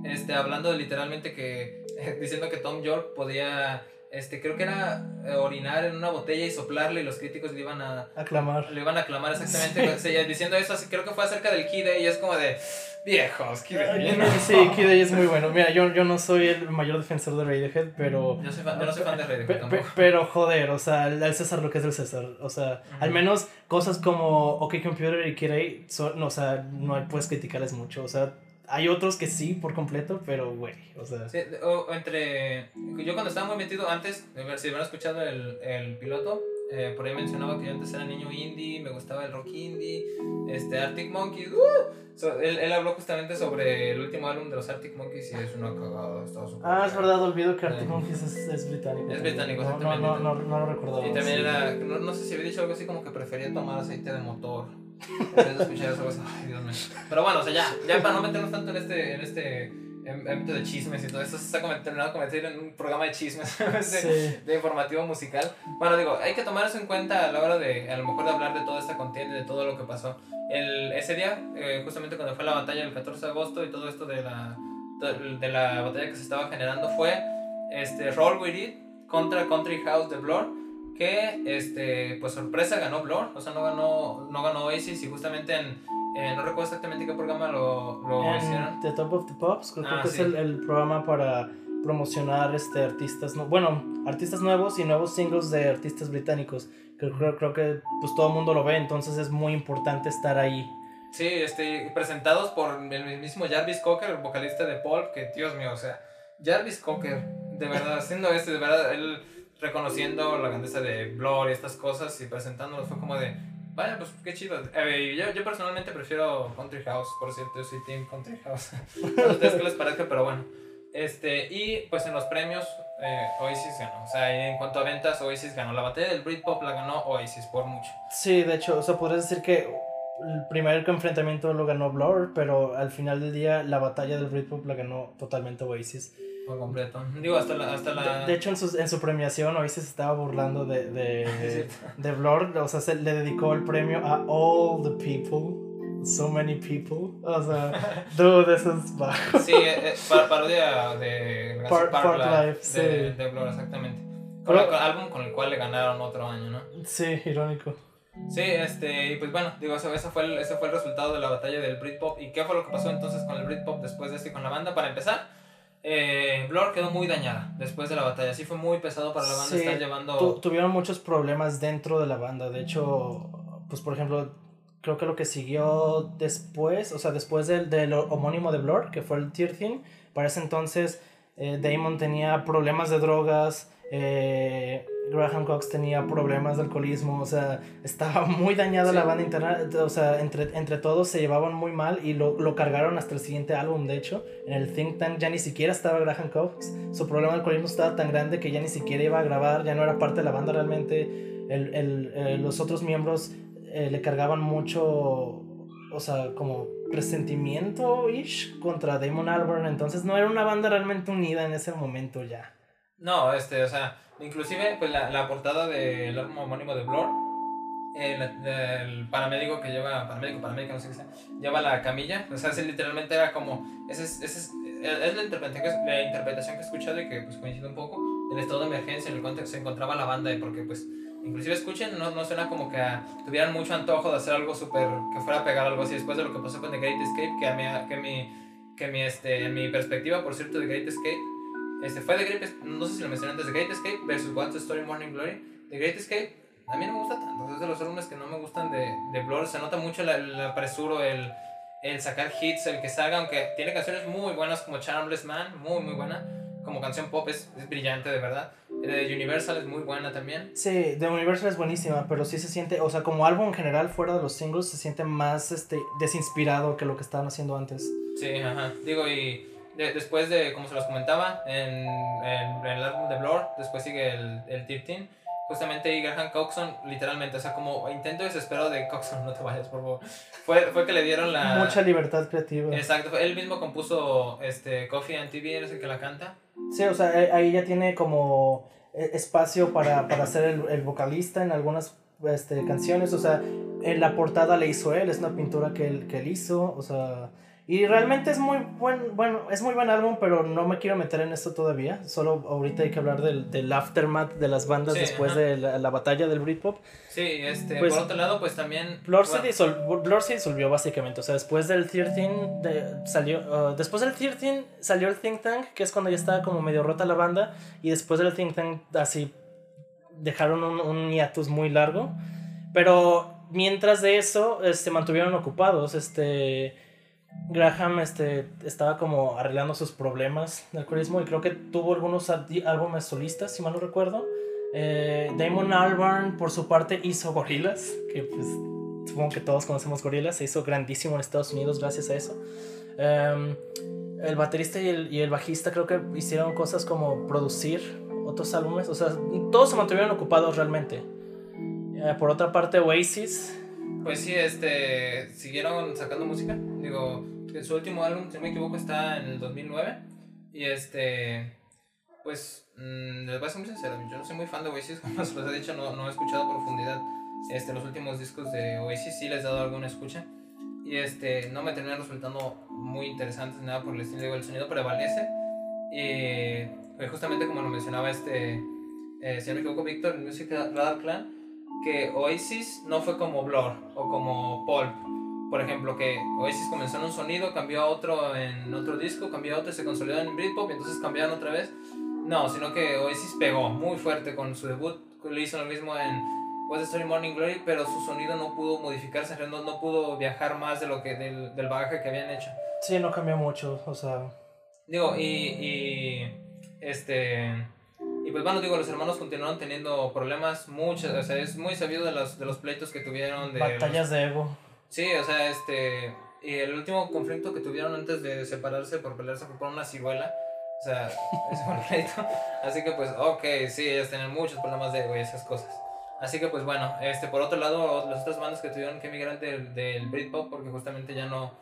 este, hablando de literalmente que, diciendo que Tom York podía, este, creo que era eh, orinar en una botella y soplarle y los críticos le iban a, Aclamar. le iban a aclamar exactamente, diciendo eso, así creo que fue acerca del Key Day y es como de, viejos, Day. ¿no?". Sí, Kid es muy bueno. Mira, yo, yo no soy el mayor defensor de Radiohead, pero. Yo, soy fan, yo no soy fan de Radiohead tampoco. pero joder, o sea, al al César lo que es del César. O sea, al menos cosas como OK Computer y Kid A, son- no, o sea, no puedes criticarles mucho. O sea, hay otros que sí por completo, pero güey, o sea. Sí, o, o entre. Yo cuando estaba muy metido antes, si hubieran escuchado el, el piloto, eh, por ahí mencionaba que yo antes era niño indie, me gustaba el rock indie, este, Arctic Monkeys. ¡uh! So, él, él habló justamente sobre el último álbum de los Arctic Monkeys y es una cagada. Ah, es verdad, olvido que Arctic Sí. Monkeys es, es británico. Es británico, No, no, exactamente. no, no, no lo recordaba. Y también sí. era. No, no sé si había dicho algo así como que prefería tomar aceite de motor. Escuchar ay, Dios mío. Pero bueno, o sea, ya, ya para no meternos tanto en este, en este em- ámbito de chismes y todo esto, se está terminando de convertir en un programa de chismes. de- Sí. de informativo musical. Bueno, digo, hay que tomar eso en cuenta a la hora de, a lo mejor, de hablar de toda esta contienda y de todo lo que pasó. El, ese día, eh, justamente cuando fue la batalla el 14 de agosto y todo esto de la, de la batalla que se estaba generando, fue este, Roll With It contra Country House de Blur, que, este, pues sorpresa, ganó Blur, o sea, no ganó, no ganó Oasis y justamente en, en- no recuerdo exactamente qué programa lo, lo hicieron. The Top of the Pops, creo, Ah, que sí. es el, el programa para promocionar este artistas, no, bueno, artistas nuevos y nuevos singles de artistas británicos. Creo, creo, creo que pues todo el mundo lo ve, entonces es muy importante estar ahí. Sí, este, presentados por el mismo Jarvis Cocker, el vocalista de Paul, que Dios mío, o sea, Jarvis Cocker, de verdad, haciendo esto, de verdad, él reconociendo la grandeza de Blur y estas cosas y presentándolo fue como de, vaya, pues qué chido. Eh, yo, yo personalmente prefiero Country House, por cierto, yo soy Team Country House. no ustedes qué les parezca, pero bueno. Este, y pues en los premios eh, Oasis ganó. O sea, en cuanto a ventas, Oasis ganó. La batalla del Britpop la ganó Oasis por mucho. Sí, de hecho, o sea, podrías decir que el primer enfrentamiento lo ganó Blur, pero al final del día la batalla del Britpop la ganó totalmente Oasis. Por completo. Digo, hasta la... Hasta la... De, de hecho, en su, en su premiación, Oasis estaba burlando de, de, de Blur. O sea, se le dedicó el premio a All the People. So many people. O sea, dude, eso es bajo. Sí, eh, par parodia de Par- Park Park Life, Life, de, sí. de Blur, exactamente. Con Pero- el con- álbum con el cual le ganaron otro año, ¿no? Sí, irónico. Sí, este, y pues bueno, digo, eso, ese, fue el, ese fue el resultado de la batalla del Britpop. ¿Y qué fue lo que pasó entonces con el Britpop después de esto y con la banda? Para empezar, eh, Blur quedó muy dañada después de la batalla. Sí fue muy pesado para la banda Sí, estar llevando... Tu- tuvieron muchos problemas dentro de la banda. De hecho, pues por ejemplo, creo que lo que siguió después, o sea, después del, del homónimo de Blur, que fue el Tear Thing, para ese entonces eh, Damon tenía problemas de drogas, eh, Graham Cox tenía problemas de alcoholismo, o sea, estaba muy dañada Sí. la banda interna, o sea, entre, entre todos se llevaban muy mal y lo, lo cargaron hasta el siguiente álbum, de hecho, en el Think Tank ya ni siquiera estaba Graham Cox, su problema de alcoholismo estaba tan grande que ya ni siquiera iba a grabar, ya no era parte de la banda realmente, el, el, eh, los otros miembros eh, le cargaban mucho, o sea, como resentimiento-ish contra Damon Albarn, entonces no era una banda realmente unida en ese momento ya. No, este, o sea, inclusive pues la, la portada del álbum homónimo de Blur, el, el paramédico que lleva, paramédico, paramédica, no sé qué sea, lleva la camilla, o sea, literalmente era como, ese es, ese es, es la, interpretación que, la interpretación que he escuchado y que pues coincide un poco. Del estado de emergencia en el cual se encontraba la banda y porque pues, inclusive escuchen, no, no suena como que ah, tuvieran mucho antojo de hacer algo súper, que fuera a pegar algo así después de lo que pasó con The Great Escape, que a mí, que mi, que mi, este, mi perspectiva, por cierto, The Great Escape, este fue The Great Escape, no sé si lo mencioné antes, The Great Escape versus What's the Story Morning Glory. The Great Escape a mí no me gusta tanto, es de los álbumes que no me gustan de, de Blur, se nota mucho el apresuro, el, el sacar hits, el que salga, aunque tiene canciones muy buenas como Charmless Man, muy muy buena, como canción pop es, es brillante de verdad. De Universal es muy buena también. Sí, The Universal es buenísima, pero sí se siente, o sea, como álbum en general, fuera de los singles, se siente más este, desinspirado que lo que estaban haciendo antes. Sí, ajá. Digo, y de- después de, como se los comentaba, en, en- en el álbum de Blur, después sigue el, el Tip Team. Justamente y Graham Coxon, literalmente, o sea, como intento desesperado de Coxon, no te vayas, por favor. Fue, fue que le dieron la. Mucha libertad creativa. Exacto, él mismo compuso este, Coffee and TV, es el que la canta. Sí, o sea, eh, ahí ya tiene como eh, espacio para, para ser el, el vocalista en algunas este, canciones, o sea, en la portada le hizo él, es una pintura que él, que él hizo, o sea, y realmente es muy buen, bueno, es muy buen álbum, pero no me quiero meter en esto todavía, solo ahorita hay que hablar del, del aftermath de las bandas Sí, después ajá. de la, la batalla del Britpop. Sí, este, Pues- por otro lado, pues también. Blur, se bueno, disol- Blur se disolvió básicamente, o sea, después del 13 de, salió, uh, después del 13 salió el Think Tank, que es cuando ya estaba como medio rota la banda, y después del Think Tank así dejaron un, un hiatus muy largo, pero mientras de eso se mantuvieron ocupados, este... Graham este, estaba como arreglando sus problemas de alcoholismo y creo que tuvo algunos álbumes solistas, si mal no recuerdo. Eh, Damon Albarn, por su parte, hizo Gorilas, que pues supongo que todos conocemos Gorilas, se hizo grandísimo en Estados Unidos gracias a eso. Em, el baterista y el, y el bajista creo que hicieron cosas como producir otros álbumes, o sea, todos se mantuvieron ocupados realmente. Eh, por otra parte, Oasis, Pues sí, este, siguieron sacando música. Digo, que su último álbum, si no me equivoco, está en el 2009. Y este, pues, mm, les voy a ser muy sincero, yo no soy muy fan de Oasis, como se los he dicho, no, no he escuchado a profundidad este, los últimos discos de Oasis, sí les he dado alguna escucha. Y este, no me terminan resultando muy interesantes nada por el estilo, digo, el sonido prevalece. Y pues, justamente como lo mencionaba este, eh, si no me equivoco, Víctor, en Music Radar Clan, que Oasis no fue como Blur o como Pulp. Por ejemplo, que Oasis comenzó en un sonido, cambió a otro en otro disco, cambió a otro y se consolidó en Britpop y entonces cambiaron otra vez. No, sino que Oasis pegó muy fuerte con su debut. Lo hizo lo mismo en What's the Story Morning Glory, pero su sonido no pudo modificarse, no, no pudo viajar más de lo que del, del bagaje que habían hecho. sí, no cambió mucho, o sea, Digo, y, y este pues bueno, digo, los hermanos continuaron teniendo problemas muchos, o sea, es muy sabido de los, de los pleitos que tuvieron de batallas de ego. Sí, o sea, este y el último conflicto que tuvieron antes de separarse por pelearse fue por una ciruela. O sea, es un pleito. Así que pues, ok, sí, ellos tienen muchos problemas de ego y esas cosas. Así que pues bueno, este, por otro lado, las otras bandas que tuvieron que emigrar del, del Britpop porque justamente ya no,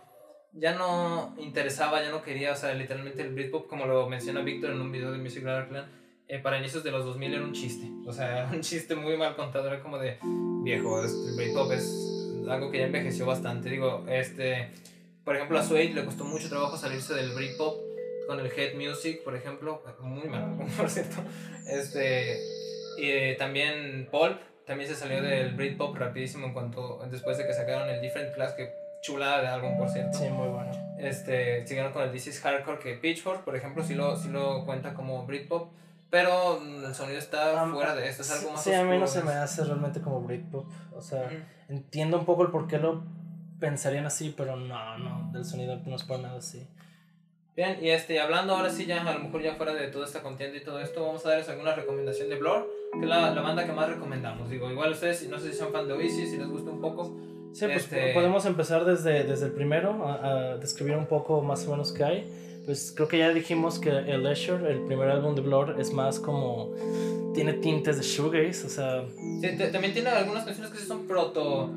ya no interesaba, ya no quería, o sea, literalmente el Britpop, como lo menciona Víctor en un video de Music Clan, eh, para inicios de los 2000 era un chiste. O sea, un chiste muy mal contado, era como de viejo, el Britpop es algo que ya envejeció bastante. Digo, este, por ejemplo, a Suede le costó mucho trabajo salirse del Britpop con el Head Music, por ejemplo, muy mal, por cierto. Este, y también Paul también se salió del Britpop rapidísimo en cuanto después de que sacaron el Different Class que chulada de álbum por cierto. Sí, muy bueno. Este, siguieron con el This is Hardcore que Pitchfork, por ejemplo, sí lo, sí lo cuenta como Britpop, pero el sonido está fuera de esto, es algo más Sí, a mí no se me hace realmente como Britpop, o sea, entiendo un poco el por qué lo pensarían así, pero no, no, del sonido no es para nada así. Bien, y este, hablando ahora sí ya, a lo mejor ya fuera de toda esta contienda y todo esto, vamos a darles alguna recomendación de Blur, que es la, la banda que más recomendamos. Digo, igual ustedes, no sé si son fan de Oasis, si les gusta un poco. Sí, pues este podemos empezar desde, desde el primero, a, describir un poco más o menos qué hay. Pues creo que ya dijimos que el Leisure, el primer álbum de Blur, es más como... Tiene tintes de shoegaze, o sea... Sí, también tiene algunas canciones que sí son proto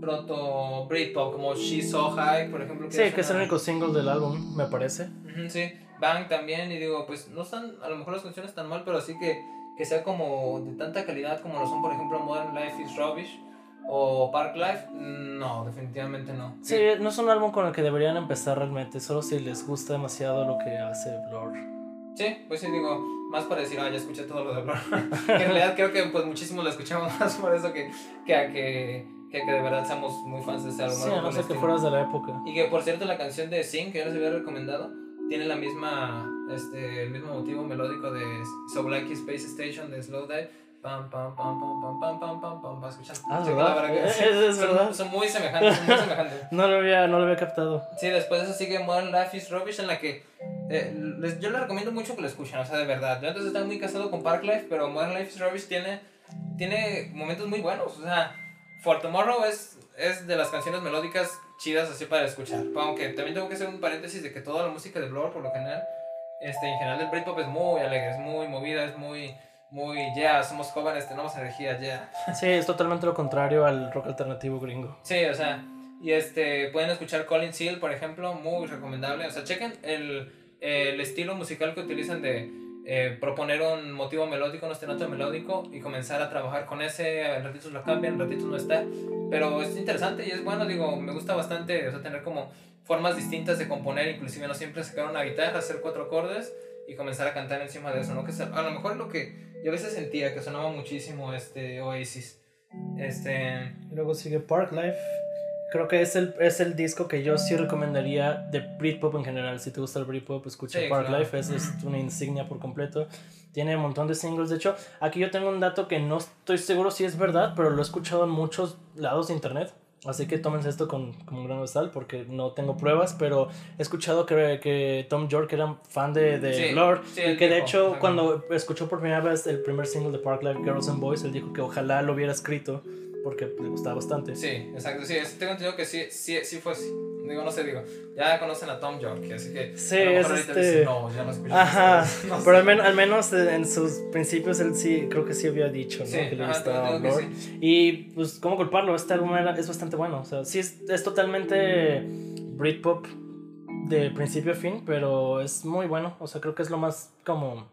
proto Britpop, como She's So High, por ejemplo. Que sí, que es el único single del álbum, me parece. sí, Bang también, y digo, pues no están a lo mejor las canciones tan mal, pero así que, que sea como de tanta calidad como lo son, por ejemplo, Modern Life is Rubbish o Park Life, no, definitivamente no. Sí, no es un álbum con el que deberían empezar realmente, solo si les gusta demasiado lo que hace Blur. Sí, pues sí, digo, más para decir, ah, ya escuché todo lo de Blur. que en realidad creo que pues muchísimo lo escuchamos más por eso que, que a que que, que de verdad somos muy fans de este álbum. Sí, a no ser que fueras de la época. Y que por cierto la canción de Sing, que yo les había recomendado, tiene la misma, este, el mismo motivo melódico de So Like Space Station de Slow Dive. Pam, pam, pam, pam, pam, pam, pam, pam, pam, pam, escuchan. Ah, ¿verdad? Es, es, son, verdad. Son muy semejantes, son muy semejantes. no, lo había, no lo había captado. Sí, después de eso sigue Modern Life is Rubbish, en la que eh, les, yo les recomiendo mucho que lo escuchen, o sea, de verdad. Yo antes estaba muy casado con Park Life, pero Modern Life is Rubbish tiene, tiene momentos muy buenos, o sea, For Tomorrow es es de las canciones melódicas chidas así para escuchar. Aunque también tengo que hacer un paréntesis de que toda la música de Blur, por lo general, este, en general del Britpop es muy alegre, es muy movida, es muy, muy, yeah, somos jóvenes, tenemos energía, yeah. Sí, es totalmente lo contrario al rock alternativo gringo. Sí, o sea, y este, pueden escuchar Colin Seal, por ejemplo, muy recomendable. O sea, chequen el, el estilo musical que utilizan de eh, proponer un motivo melódico, un ostinato melódico y comenzar a trabajar con ese, en ratitos lo cambian, en ratitos no está, pero es interesante y es bueno, digo, me gusta bastante, o sea, tener como formas distintas de componer, inclusive no siempre sacar una guitarra, hacer cuatro acordes y comenzar a cantar encima de eso, ¿no? Que a lo mejor es lo que yo a veces sentía, que sonaba muchísimo este Oasis. Este... Luego sigue Park Life creo que es el, es el disco que yo sí recomendaría de Britpop en general. Si te gusta el Britpop, escucha Park Life, es, es, una insignia por completo. Tiene un montón de singles. De hecho, aquí yo tengo un dato que no estoy seguro si es verdad, pero lo he escuchado en muchos lados de internet. Así que tómense esto con, con un grano de sal porque no tengo pruebas, pero he escuchado que, que Tom York era fan de, de Lord y que de hecho cuando escuchó por primera vez el primer single de Park Life, Girls and Boys, él dijo que ojalá lo hubiera escrito porque le gustaba bastante. Sí, exacto. Sí, tengo entendido que sí, sí, sí fue así. Digo, no sé, digo, ya conocen a Tom York, así que. Sí, es este. no, ya no escucho. Ajá, pero al, al, menos en sus principios él sí, creo que sí había dicho, ¿no? que le gustaba Y pues, ¿cómo culparlo? Este álbum era, es bastante bueno. O sea, sí, es, es totalmente Britpop de principio a fin, pero es muy bueno. O sea, creo que es lo más como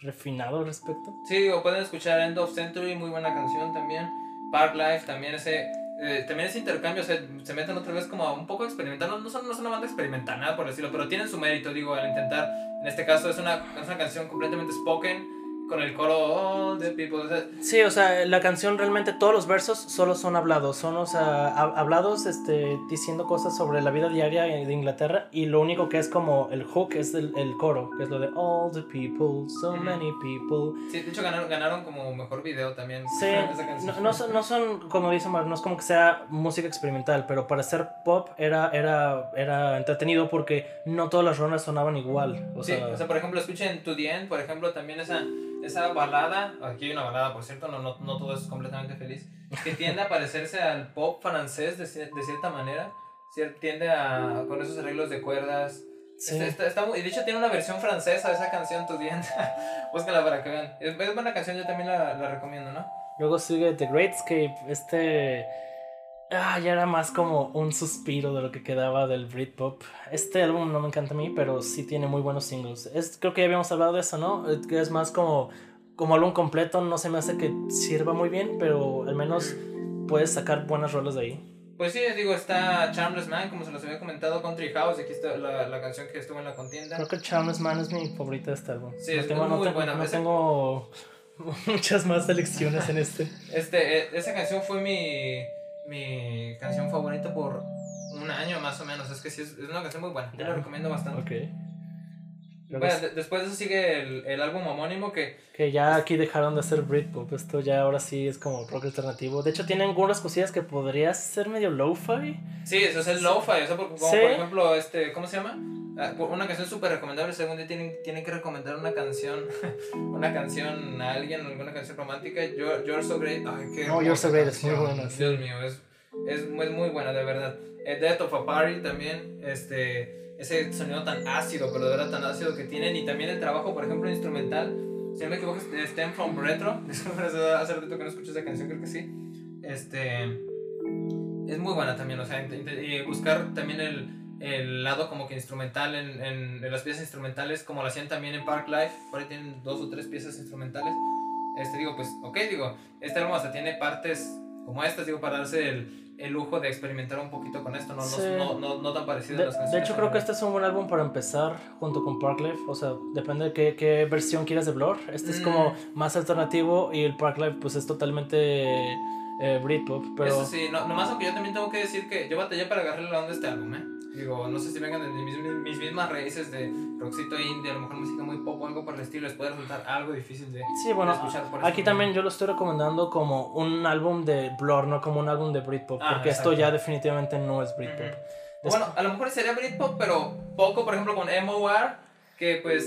refinado al respecto. Sí, digo, pueden escuchar End of Century, muy buena canción también. Park Life, también ese, eh, también ese intercambio, o sea, se meten otra vez como un poco experimental, no, son, no son una banda experimental, nada por decirlo, pero tienen su mérito, digo, al intentar, en este caso es una, es una canción completamente spoken, con el coro All the people. sí, o sea, la canción realmente todos los versos solo son hablados, son o sea, hablados este, diciendo cosas sobre la vida diaria de Inglaterra y lo único que es como el hook es el, el coro, que es lo de All the people, so many people. Sí, de hecho ganaron, ganaron como mejor video también. Sí, no, no, son, no son, como dicen, no es como que sea música experimental, pero para ser pop era, era, era entretenido porque no todas las rondas sonaban igual. O sí, sea, o sea, por ejemplo, escuchen To The End, por ejemplo, también esa esa balada, aquí hay una balada por cierto, no, no, no todo es completamente feliz, que tiende a parecerse al pop francés de, de cierta manera, tiende a, con esos arreglos de cuerdas, Sí. Está, está, y de hecho tiene una versión francesa de esa canción, tu diente. Búscala para que vean. Es, es, buena canción, yo también la, la recomiendo, ¿no? Luego sigue The Greatscape, este... Ah, ya era más como un suspiro de lo que quedaba del Britpop. Este álbum no me encanta a mí, pero sí tiene muy buenos singles. Es, creo que ya habíamos hablado de eso, ¿no? Es más como, como álbum completo, no se me hace que sirva muy bien, pero al menos puedes sacar buenas rolas de ahí. Pues sí, digo, está Charmless Man, como se los había comentado, Country House, aquí está la, la canción que estuvo en la contienda. Creo que Charmless Man es mi favorita de este álbum. Sí, no es tengo, muy no buena. No tengo muchas más selecciones en este. este eh, esa canción fue mi mi canción favorita por un año más o menos. Es que sí, es, una canción muy buena. Yo la recomiendo bastante. Ok. Bueno, después de eso sigue el, el, álbum homónimo que... Que ya aquí dejaron de hacer Britpop. Esto ya ahora sí es como rock alternativo. De hecho tienen algunas cosillas que podría ser medio lo-fi. Sí, eso es el lo-fi. O sea, como por ejemplo, este, ¿cómo se llama? Ah, una canción súper recomendable. Según día tienen, tienen que recomendar una canción, una canción a alguien, alguna canción romántica. You're, you're So Great. Ay, qué no, You're So Great es muy buena. Dios mío, es, es, es muy buena, de verdad. Death of a Party también, este ese sonido tan ácido, pero de verdad tan ácido que tienen. Y también el trabajo, por ejemplo, instrumental. Si no me equivoco, Stem from Retro. Hace ratito que no escucho esa canción, creo que sí. Este. Es muy buena también, o sea, y buscar también el, el lado como que instrumental en, en, en, las piezas instrumentales, como lo hacían también en Park Life. Por ahí tienen dos o tres piezas instrumentales. Este, digo, pues, ok, digo, este álbum hasta tiene partes como estas, digo, para darse el el lujo de experimentar un poquito con esto, no, Sí. no, no, no, tan parecido De, a las canciones. de hecho, creo que este es un buen álbum para empezar junto con Parklife. O sea, depende de qué, qué versión quieras de Blur. Este es como Mm. más alternativo y el Parklife, pues es totalmente eh, Britpop. Pero Eso sí, no, nomás aunque yo también tengo que decir que yo batallé para agarrarle la onda a este álbum, ¿eh? Digo, no sé si vengan de mis, mis mismas raíces de rockcito indie, a lo mejor música muy pop o algo por el estilo, les puede resultar algo difícil de, sí, bueno, de escuchar por aquí también yo lo estoy recomendando como un álbum de Blur, no como un álbum de Britpop. Ah, porque esto ya definitivamente no es Britpop. Ujú. Es- Bueno, a lo mejor sería Britpop, pero poco, por ejemplo, con MOR, que pues...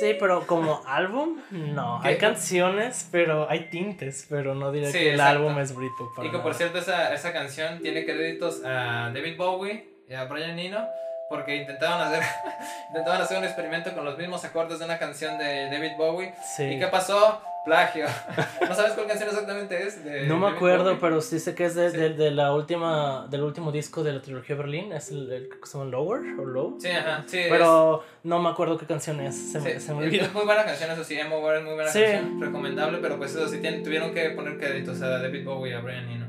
Sí, pero como álbum, no. ¿Qué? Hay canciones, pero hay tintes, pero no diré Sí, que el exacto. álbum es Britpop. Y que por nada. cierto, esa, esa canción tiene créditos a David Bowie y a Brian Eno, porque intentaban hacer, intentaban hacer un experimento con los mismos acordes de una canción de David Bowie. Sí. ¿Y qué pasó? Plagio. ¿No sabes cuál canción exactamente es? de No me David acuerdo, Bowie? pero sí sé que es de, Sí. de, de la última, del último disco de la trilogía Berlín. Es el, el que se llama Lower o Low. Sí, ajá, sí. Pero no me acuerdo qué canción es. Se me, Sí, se me es- olvidó. es muy buena canción, eso sí, Emo War es muy buena Sí. canción, recomendable, pero pues eso sí, tienen- tuvieron que poner créditos a David Bowie y a Brian Eno.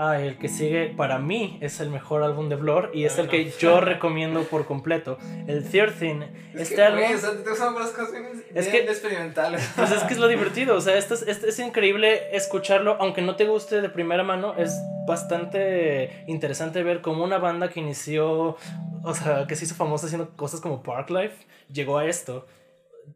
Ah, el que sigue para mí es el mejor álbum de Blur y es Ah, el que yo recomiendo por completo. El Third Thing. Es Este que, álbum. güey, o sea, te gustan las canciones Es bien que- experimentales. Pues es que es lo divertido, o sea, esto es, esto es increíble escucharlo, aunque no te guste de primera mano, es bastante interesante ver cómo una banda que inició, o sea, que se hizo famosa haciendo cosas como Parklife, llegó a esto.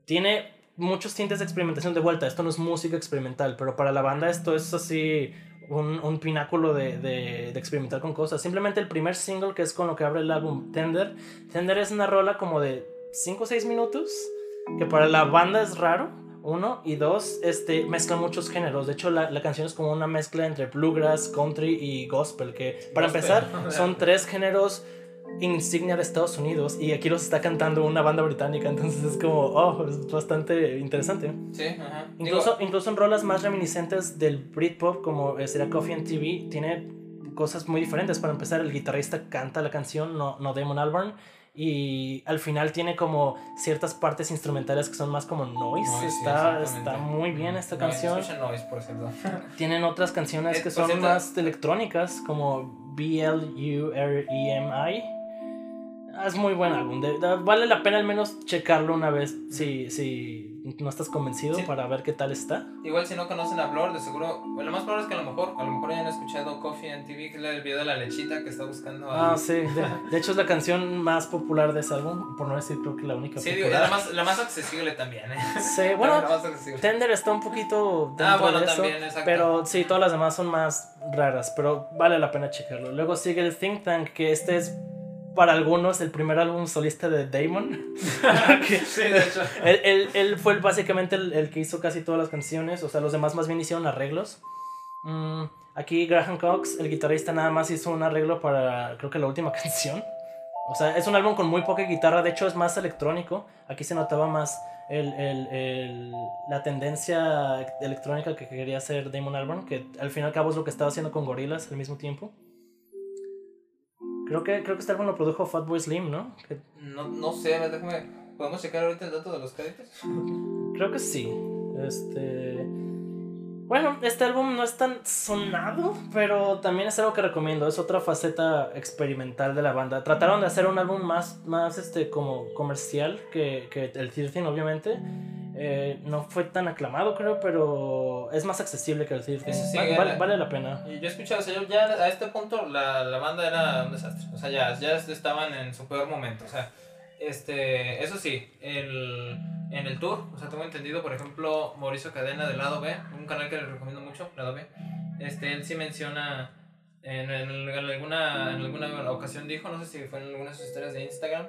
Tiene muchos tintes de experimentación de vuelta, esto no es música experimental, pero para la banda esto es así un, un pináculo de, de, de experimentar con cosas. Simplemente el primer single, que es con lo que abre el álbum Tender, Tender es una rola como de 5 o 6 minutos, que para la banda es raro, uno, y dos, este, mezcla muchos géneros. De hecho, la, la canción es como una mezcla entre bluegrass, country y gospel, que para Gospel. empezar son tres géneros insignia de Estados Unidos y aquí los está cantando una banda británica, entonces es como, oh, es bastante interesante. Sí, ajá. Incluso, incluso en rolas más reminiscentes del Britpop, como eh, sería Coffee and TV, tiene cosas muy diferentes. Para empezar, el guitarrista canta la canción, no, no Damon Albarn. Y al final tiene como ciertas partes instrumentales que son más como noise. Noise, sí, está, exactamente. está muy bien esta No, canción. Noise, por cierto. Tienen otras canciones Eh, que son cierto- más electrónicas, como B-L-U-R-E-M-I. Es muy buen álbum. de- de- vale la pena al menos checarlo una vez si, si no estás convencido Sí. para ver qué tal está. Igual si no conocen a Blur, de seguro, bueno, lo más probable es que a lo mejor, a lo mejor hayan escuchado Coffee and TV, que es el video de la lechita que está buscando a... Ah, sí. De, de hecho, es la canción más popular de ese álbum. Por no decir, creo que la única. Sí, digo, la más, la más accesible también, ¿eh? Sí, bueno. Tender está un poquito dentro Ah, bueno, de eso. también, exacto. Pero sí, todas las demás son más raras. Pero vale la pena checarlo. Luego sigue el Think Tank, que este es para algunos el primer álbum solista de Damon. Sí, de hecho. él, él- él fue básicamente el, el que hizo casi todas las canciones. O sea, los demás más bien hicieron arreglos. Mm, aquí Graham Cox, el guitarrista, nada más hizo un arreglo para creo que la última canción. O sea, es un álbum con muy poca guitarra, de hecho es más electrónico. Aquí se notaba más el, el, el, la tendencia electrónica que quería hacer Damon Albarn, que al fin y al cabo es lo que estaba haciendo con Gorillaz al mismo tiempo. Creo que, creo que este álbum lo produjo Fatboy Slim, ¿no? Que... No, no sé, déjame. ¿Podemos checar ahorita el dato de los créditos? Creo que sí. Este. Bueno, este álbum no es tan sonado, pero también es algo que recomiendo. Es otra faceta experimental de la banda. Trataron de hacer un álbum más, más este, como comercial que, que el 13, obviamente. Eh, no fue tan aclamado, creo, pero es más accesible que el 13. Sí, vale, vale, la pena. Y yo he escuchado, o sea, ya a este punto la, la banda era un desastre. O sea, ya, ya estaban en su peor momento. O sea, este, eso sí, el, en el tour, o sea, tengo entendido, por ejemplo, Mauricio Cadena del lado B, un canal que le recomiendo mucho, lado B, este, él sí menciona, en, en, alguna, en alguna ocasión dijo, no sé si fue en alguna de sus historias de Instagram,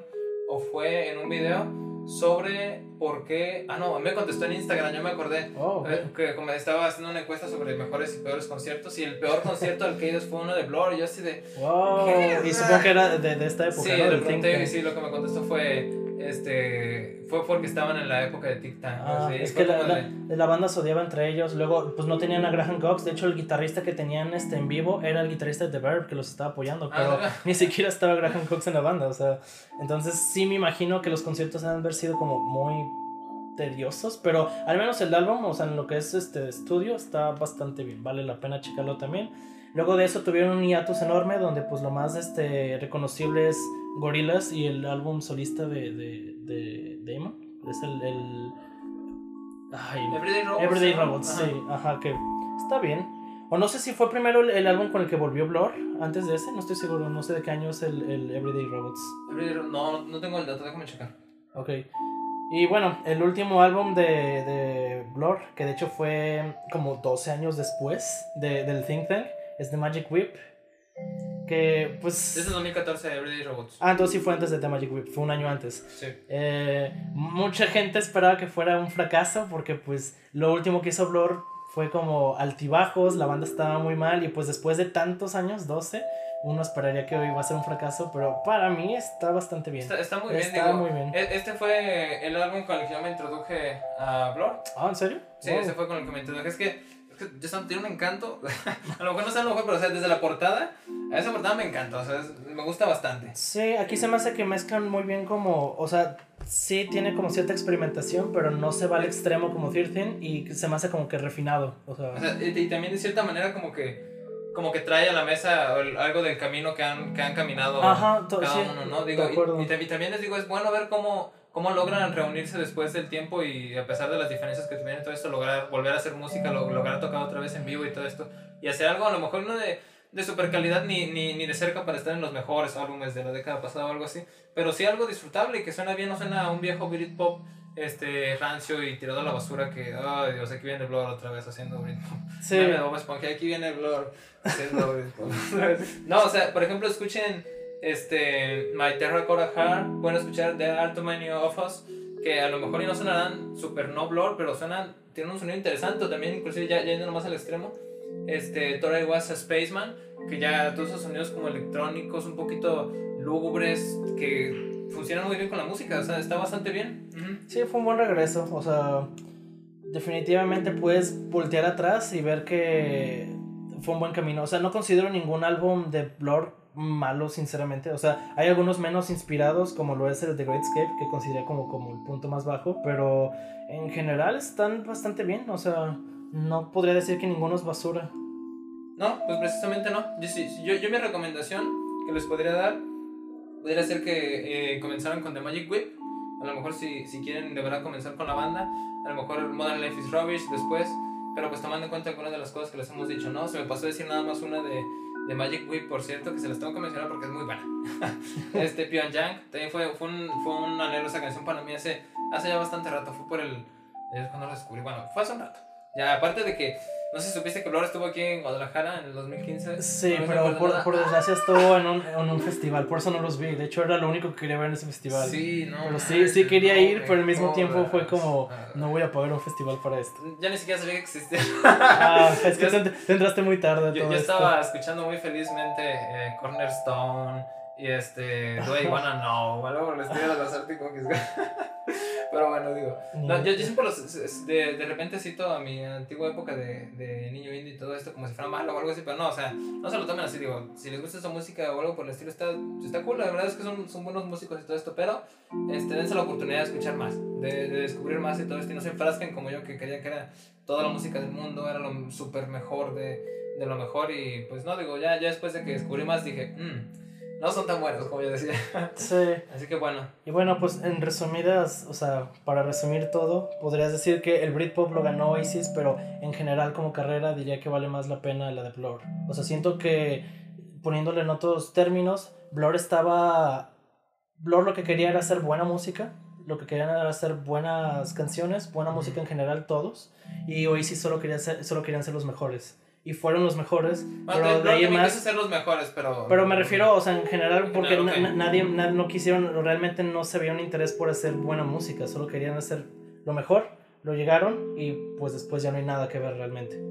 o fue en un video, sobre por qué. Ah, no, me contestó en Instagram, yo me acordé. Oh, eh, que como estaba haciendo una encuesta sobre mejores y peores conciertos. Y el peor concierto al que ido fue uno de Blur. Y yo así de. Wow. Y supongo que era de, de esta época. Sí, ¿no? le sí, lo que me contestó fue este fue porque estaban en la época de Tic Tac. Ah, es que la, la, banda se odiaba entre ellos. Luego, pues no tenían a Graham Cox. De hecho, el guitarrista que tenían este, en vivo era el guitarrista de The Verb que los estaba apoyando. Pero ah, ni siquiera estaba Graham Cox en la banda. O sea, entonces sí me imagino que los conciertos han haber sido como muy tediosos. Pero al menos el álbum, o sea, en lo que es este estudio, está bastante bien. Vale la pena checarlo también. Luego de eso tuvieron un hiatus enorme donde pues lo más este, reconocible es Gorillaz y el álbum solista de, de, de Damon. Es el... el Everyday Robots. Everyday Robots, sí. Ajá, que está bien. O no sé si fue primero el, álbum con el que volvió Blur, antes de ese, no estoy seguro, no sé de qué año es el, el Everyday Robots. no, no tengo el dato, déjame checar. Ok. Y bueno, el último álbum de, de Blur, que de hecho fue como 12 años después de, del Think Tank, es The Magic Whip. Que pues. Desde 2014, Everyday Robots. Ah, entonces sí fue antes de The Magic Whip, fue un año antes. Sí. Eh, mucha gente esperaba que fuera un fracaso porque pues lo último que hizo Blur fue como altibajos, la banda estaba muy mal y pues después de tantos años, 12, uno esperaría que hoy iba a ser un fracaso, pero para mí está bastante bien. Está, muy bien, está muy bien. E, este fue el álbum con el que yo me introduje a Blur. Ah, ¿en serio? Sí, ese fue con el que me introduje. Es que Jason tiene un encanto. a lo mejor no sé a lo mejor, pero o sea, desde la portada, a esa portada me encanta, o sea, me gusta bastante. Sí, aquí se me hace que mezclan muy bien como, o sea, sí tiene como cierta experimentación, pero no se va al extremo como 13 y se me hace como que refinado, o sea. y, también de cierta manera como que como que trae a la mesa algo del camino que han, que han caminado Ajá, cada uno, ¿no? Digo, y, y, también les digo, es bueno ver cómo cómo logran reunirse después del tiempo y a pesar de las diferencias que tienen todo esto, lograr volver a hacer música, lograr tocar otra vez en vivo y todo esto, y hacer algo a lo mejor no de, de super calidad ni, ni, ni de cerca para estar en los mejores álbumes de la década pasada o algo así, pero sí algo disfrutable y que suena bien, no suena a un viejo Britpop este rancio y tirado a la basura que, ay Dios, aquí viene Blur otra vez haciendo Britpop. Sí. aquí viene Blur haciendo Britpop. no, o sea, por ejemplo, escuchen este, My Terracotta Heart, pueden escuchar The Art of Many of Us, que a lo mejor no sonarán super no blur, pero suenan, tienen un sonido interesante, también inclusive ya, yendo más al extremo, este, Tori Was a Spaceman, que ya todos esos sonidos como electrónicos, un poquito lúgubres, que funcionan muy bien con la música, o sea, está bastante bien. Sí, fue un buen regreso, o sea, definitivamente puedes voltear atrás y ver que fue un buen camino, o sea, no considero ningún álbum de Blur malo, sinceramente. O sea, hay algunos menos inspirados, como lo es el The Great Escape, que consideré como, como el punto más bajo, pero en general están bastante bien. O sea, no podría decir que ninguno es basura. No, pues precisamente no. Yo, yo, mi recomendación que les podría dar podría ser que eh, comenzaran con The Magic Whip. A lo mejor si, si quieren de verdad comenzar con la banda, a lo mejor Modern Life is Rubbish después, pero pues tomando en cuenta algunas de las cosas que les hemos dicho, ¿no? Se me pasó a decir nada más una de de Magic Whip, por cierto, que se las tengo que mencionar porque es muy buena. este Pyongyang, también fue, fue, un, fue un anhelo esa canción para mí hace, hace ya bastante rato, fue por el... Es cuando lo descubrí, bueno, fue hace un rato. Ya, aparte de que no sé si supiste que Blur estuvo aquí en Guadalajara en el 2015. Sí, pero por, por, desgracia estuvo en un, en un festival, por eso no los vi. De hecho, era lo único que quería ver en ese festival. Sí, no. Pero sí, sí quería ir, pero al mismo tiempo fue como, no voy a pagar un festival para esto. Ya ni siquiera sabía que existía. Ah, es que te, entraste muy tarde. Yo, yo estaba escuchando muy felizmente eh, Cornerstone y Y este, Do I Wanna Know, o algo por el estilo de los Arctic Monkeys. Pero bueno, digo. No, yo, yo siempre los, de, de repente cito a mi antigua época de, de niño indie y todo esto como si fuera malo o algo así, pero no, o sea, no se lo tomen así, digo, si les gusta esa música o algo por el estilo, está, está cool, la verdad es que son, son buenos músicos y todo esto, pero este, dense la oportunidad de escuchar más, de, de descubrir más y todo esto, y no se enfrasquen como yo que quería que era toda la música del mundo, era lo súper mejor de, de lo mejor y pues no, digo, ya, ya después de que descubrí más dije, mmm no son tan buenos como yo decía. Sí. Así que bueno. Y bueno, pues en resumidas, o sea, para resumir todo, podrías decir que el Britpop lo ganó Oasis, pero en general como carrera diría que vale más la pena la de Blur. O sea, siento que poniéndole en otros términos, Blur estaba... Blur lo que quería era hacer buena música, lo que querían era hacer buenas canciones, buena música en general todos, y Oasis solo, quería ser, solo querían ser los mejores y fueron los mejores. pero de, ahí más. ser los mejores, pero. Pero me refiero, o sea, en general, porque nadie, no quisieron, realmente no se veía un interés por hacer buena música, solo querían hacer lo mejor, lo llegaron y pues después ya no hay nada que ver realmente.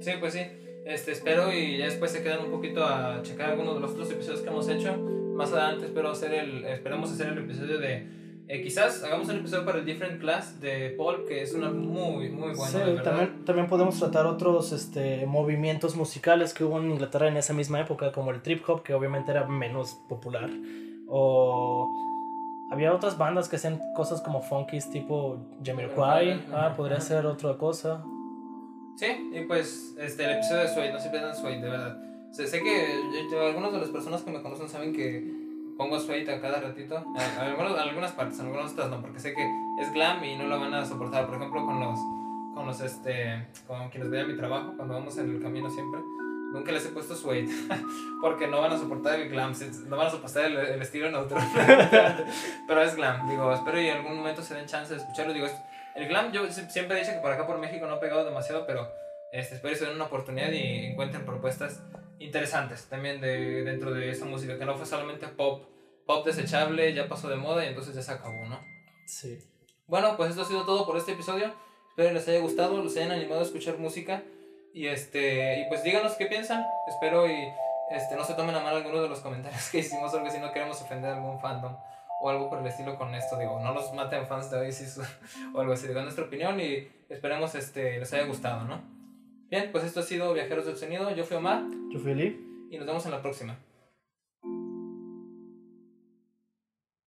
Sí, pues sí. Este, espero y ya después se quedan un poquito a checar algunos de los otros episodios que hemos hecho. Más adelante espero hacer el, esperemos hacer el episodio de eh, quizás hagamos un episodio para el Different Class de Paul, que es una muy, muy buena. Sí, también, también podemos tratar otros este, movimientos musicales que hubo en Inglaterra en esa misma época, como el trip hop, que obviamente era menos popular. O había otras bandas que hacían cosas como funkies, tipo Jamiroquai. Ah, podría ser otra cosa. Sí, y pues este, el episodio de Suede, no se pierdan Suede, de verdad. Sé, sé que algunas de las personas que me conocen saben que pongo Suede a cada ratito. En algunas, algunas partes, en algunas otras no, porque sé que es glam y no lo van a soportar. Por ejemplo, con los, con los, este, con quienes vean mi trabajo, cuando vamos en el camino siempre, nunca les he puesto suede, porque no van a soportar el glam, no van a soportar el, estilo neutro. Pero es glam, digo, espero y en algún momento se den chance de escucharlo. Digo, el glam, yo siempre he dicho que por acá por México no ha pegado demasiado, pero este, espero que se den una oportunidad y encuentren propuestas interesantes también de, dentro de esa música, que no fue solamente pop, pop desechable, ya pasó de moda y entonces ya se acabó, ¿no? Sí. Bueno, pues esto ha sido todo por este episodio. Espero les haya gustado, los hayan animado a escuchar música. Y este, y pues díganos qué piensan. Espero y este, no se tomen a mal algunos de los comentarios que hicimos, porque si no queremos ofender a algún fandom o algo por el estilo con esto. Digo, no los maten fans de Oasis o algo así. Digo, nuestra opinión y esperemos este, les haya gustado, ¿no? Bien, pues esto ha sido Viajeros del Sonido. Yo fui Omar. Yo fui Eli. Y nos vemos en la próxima.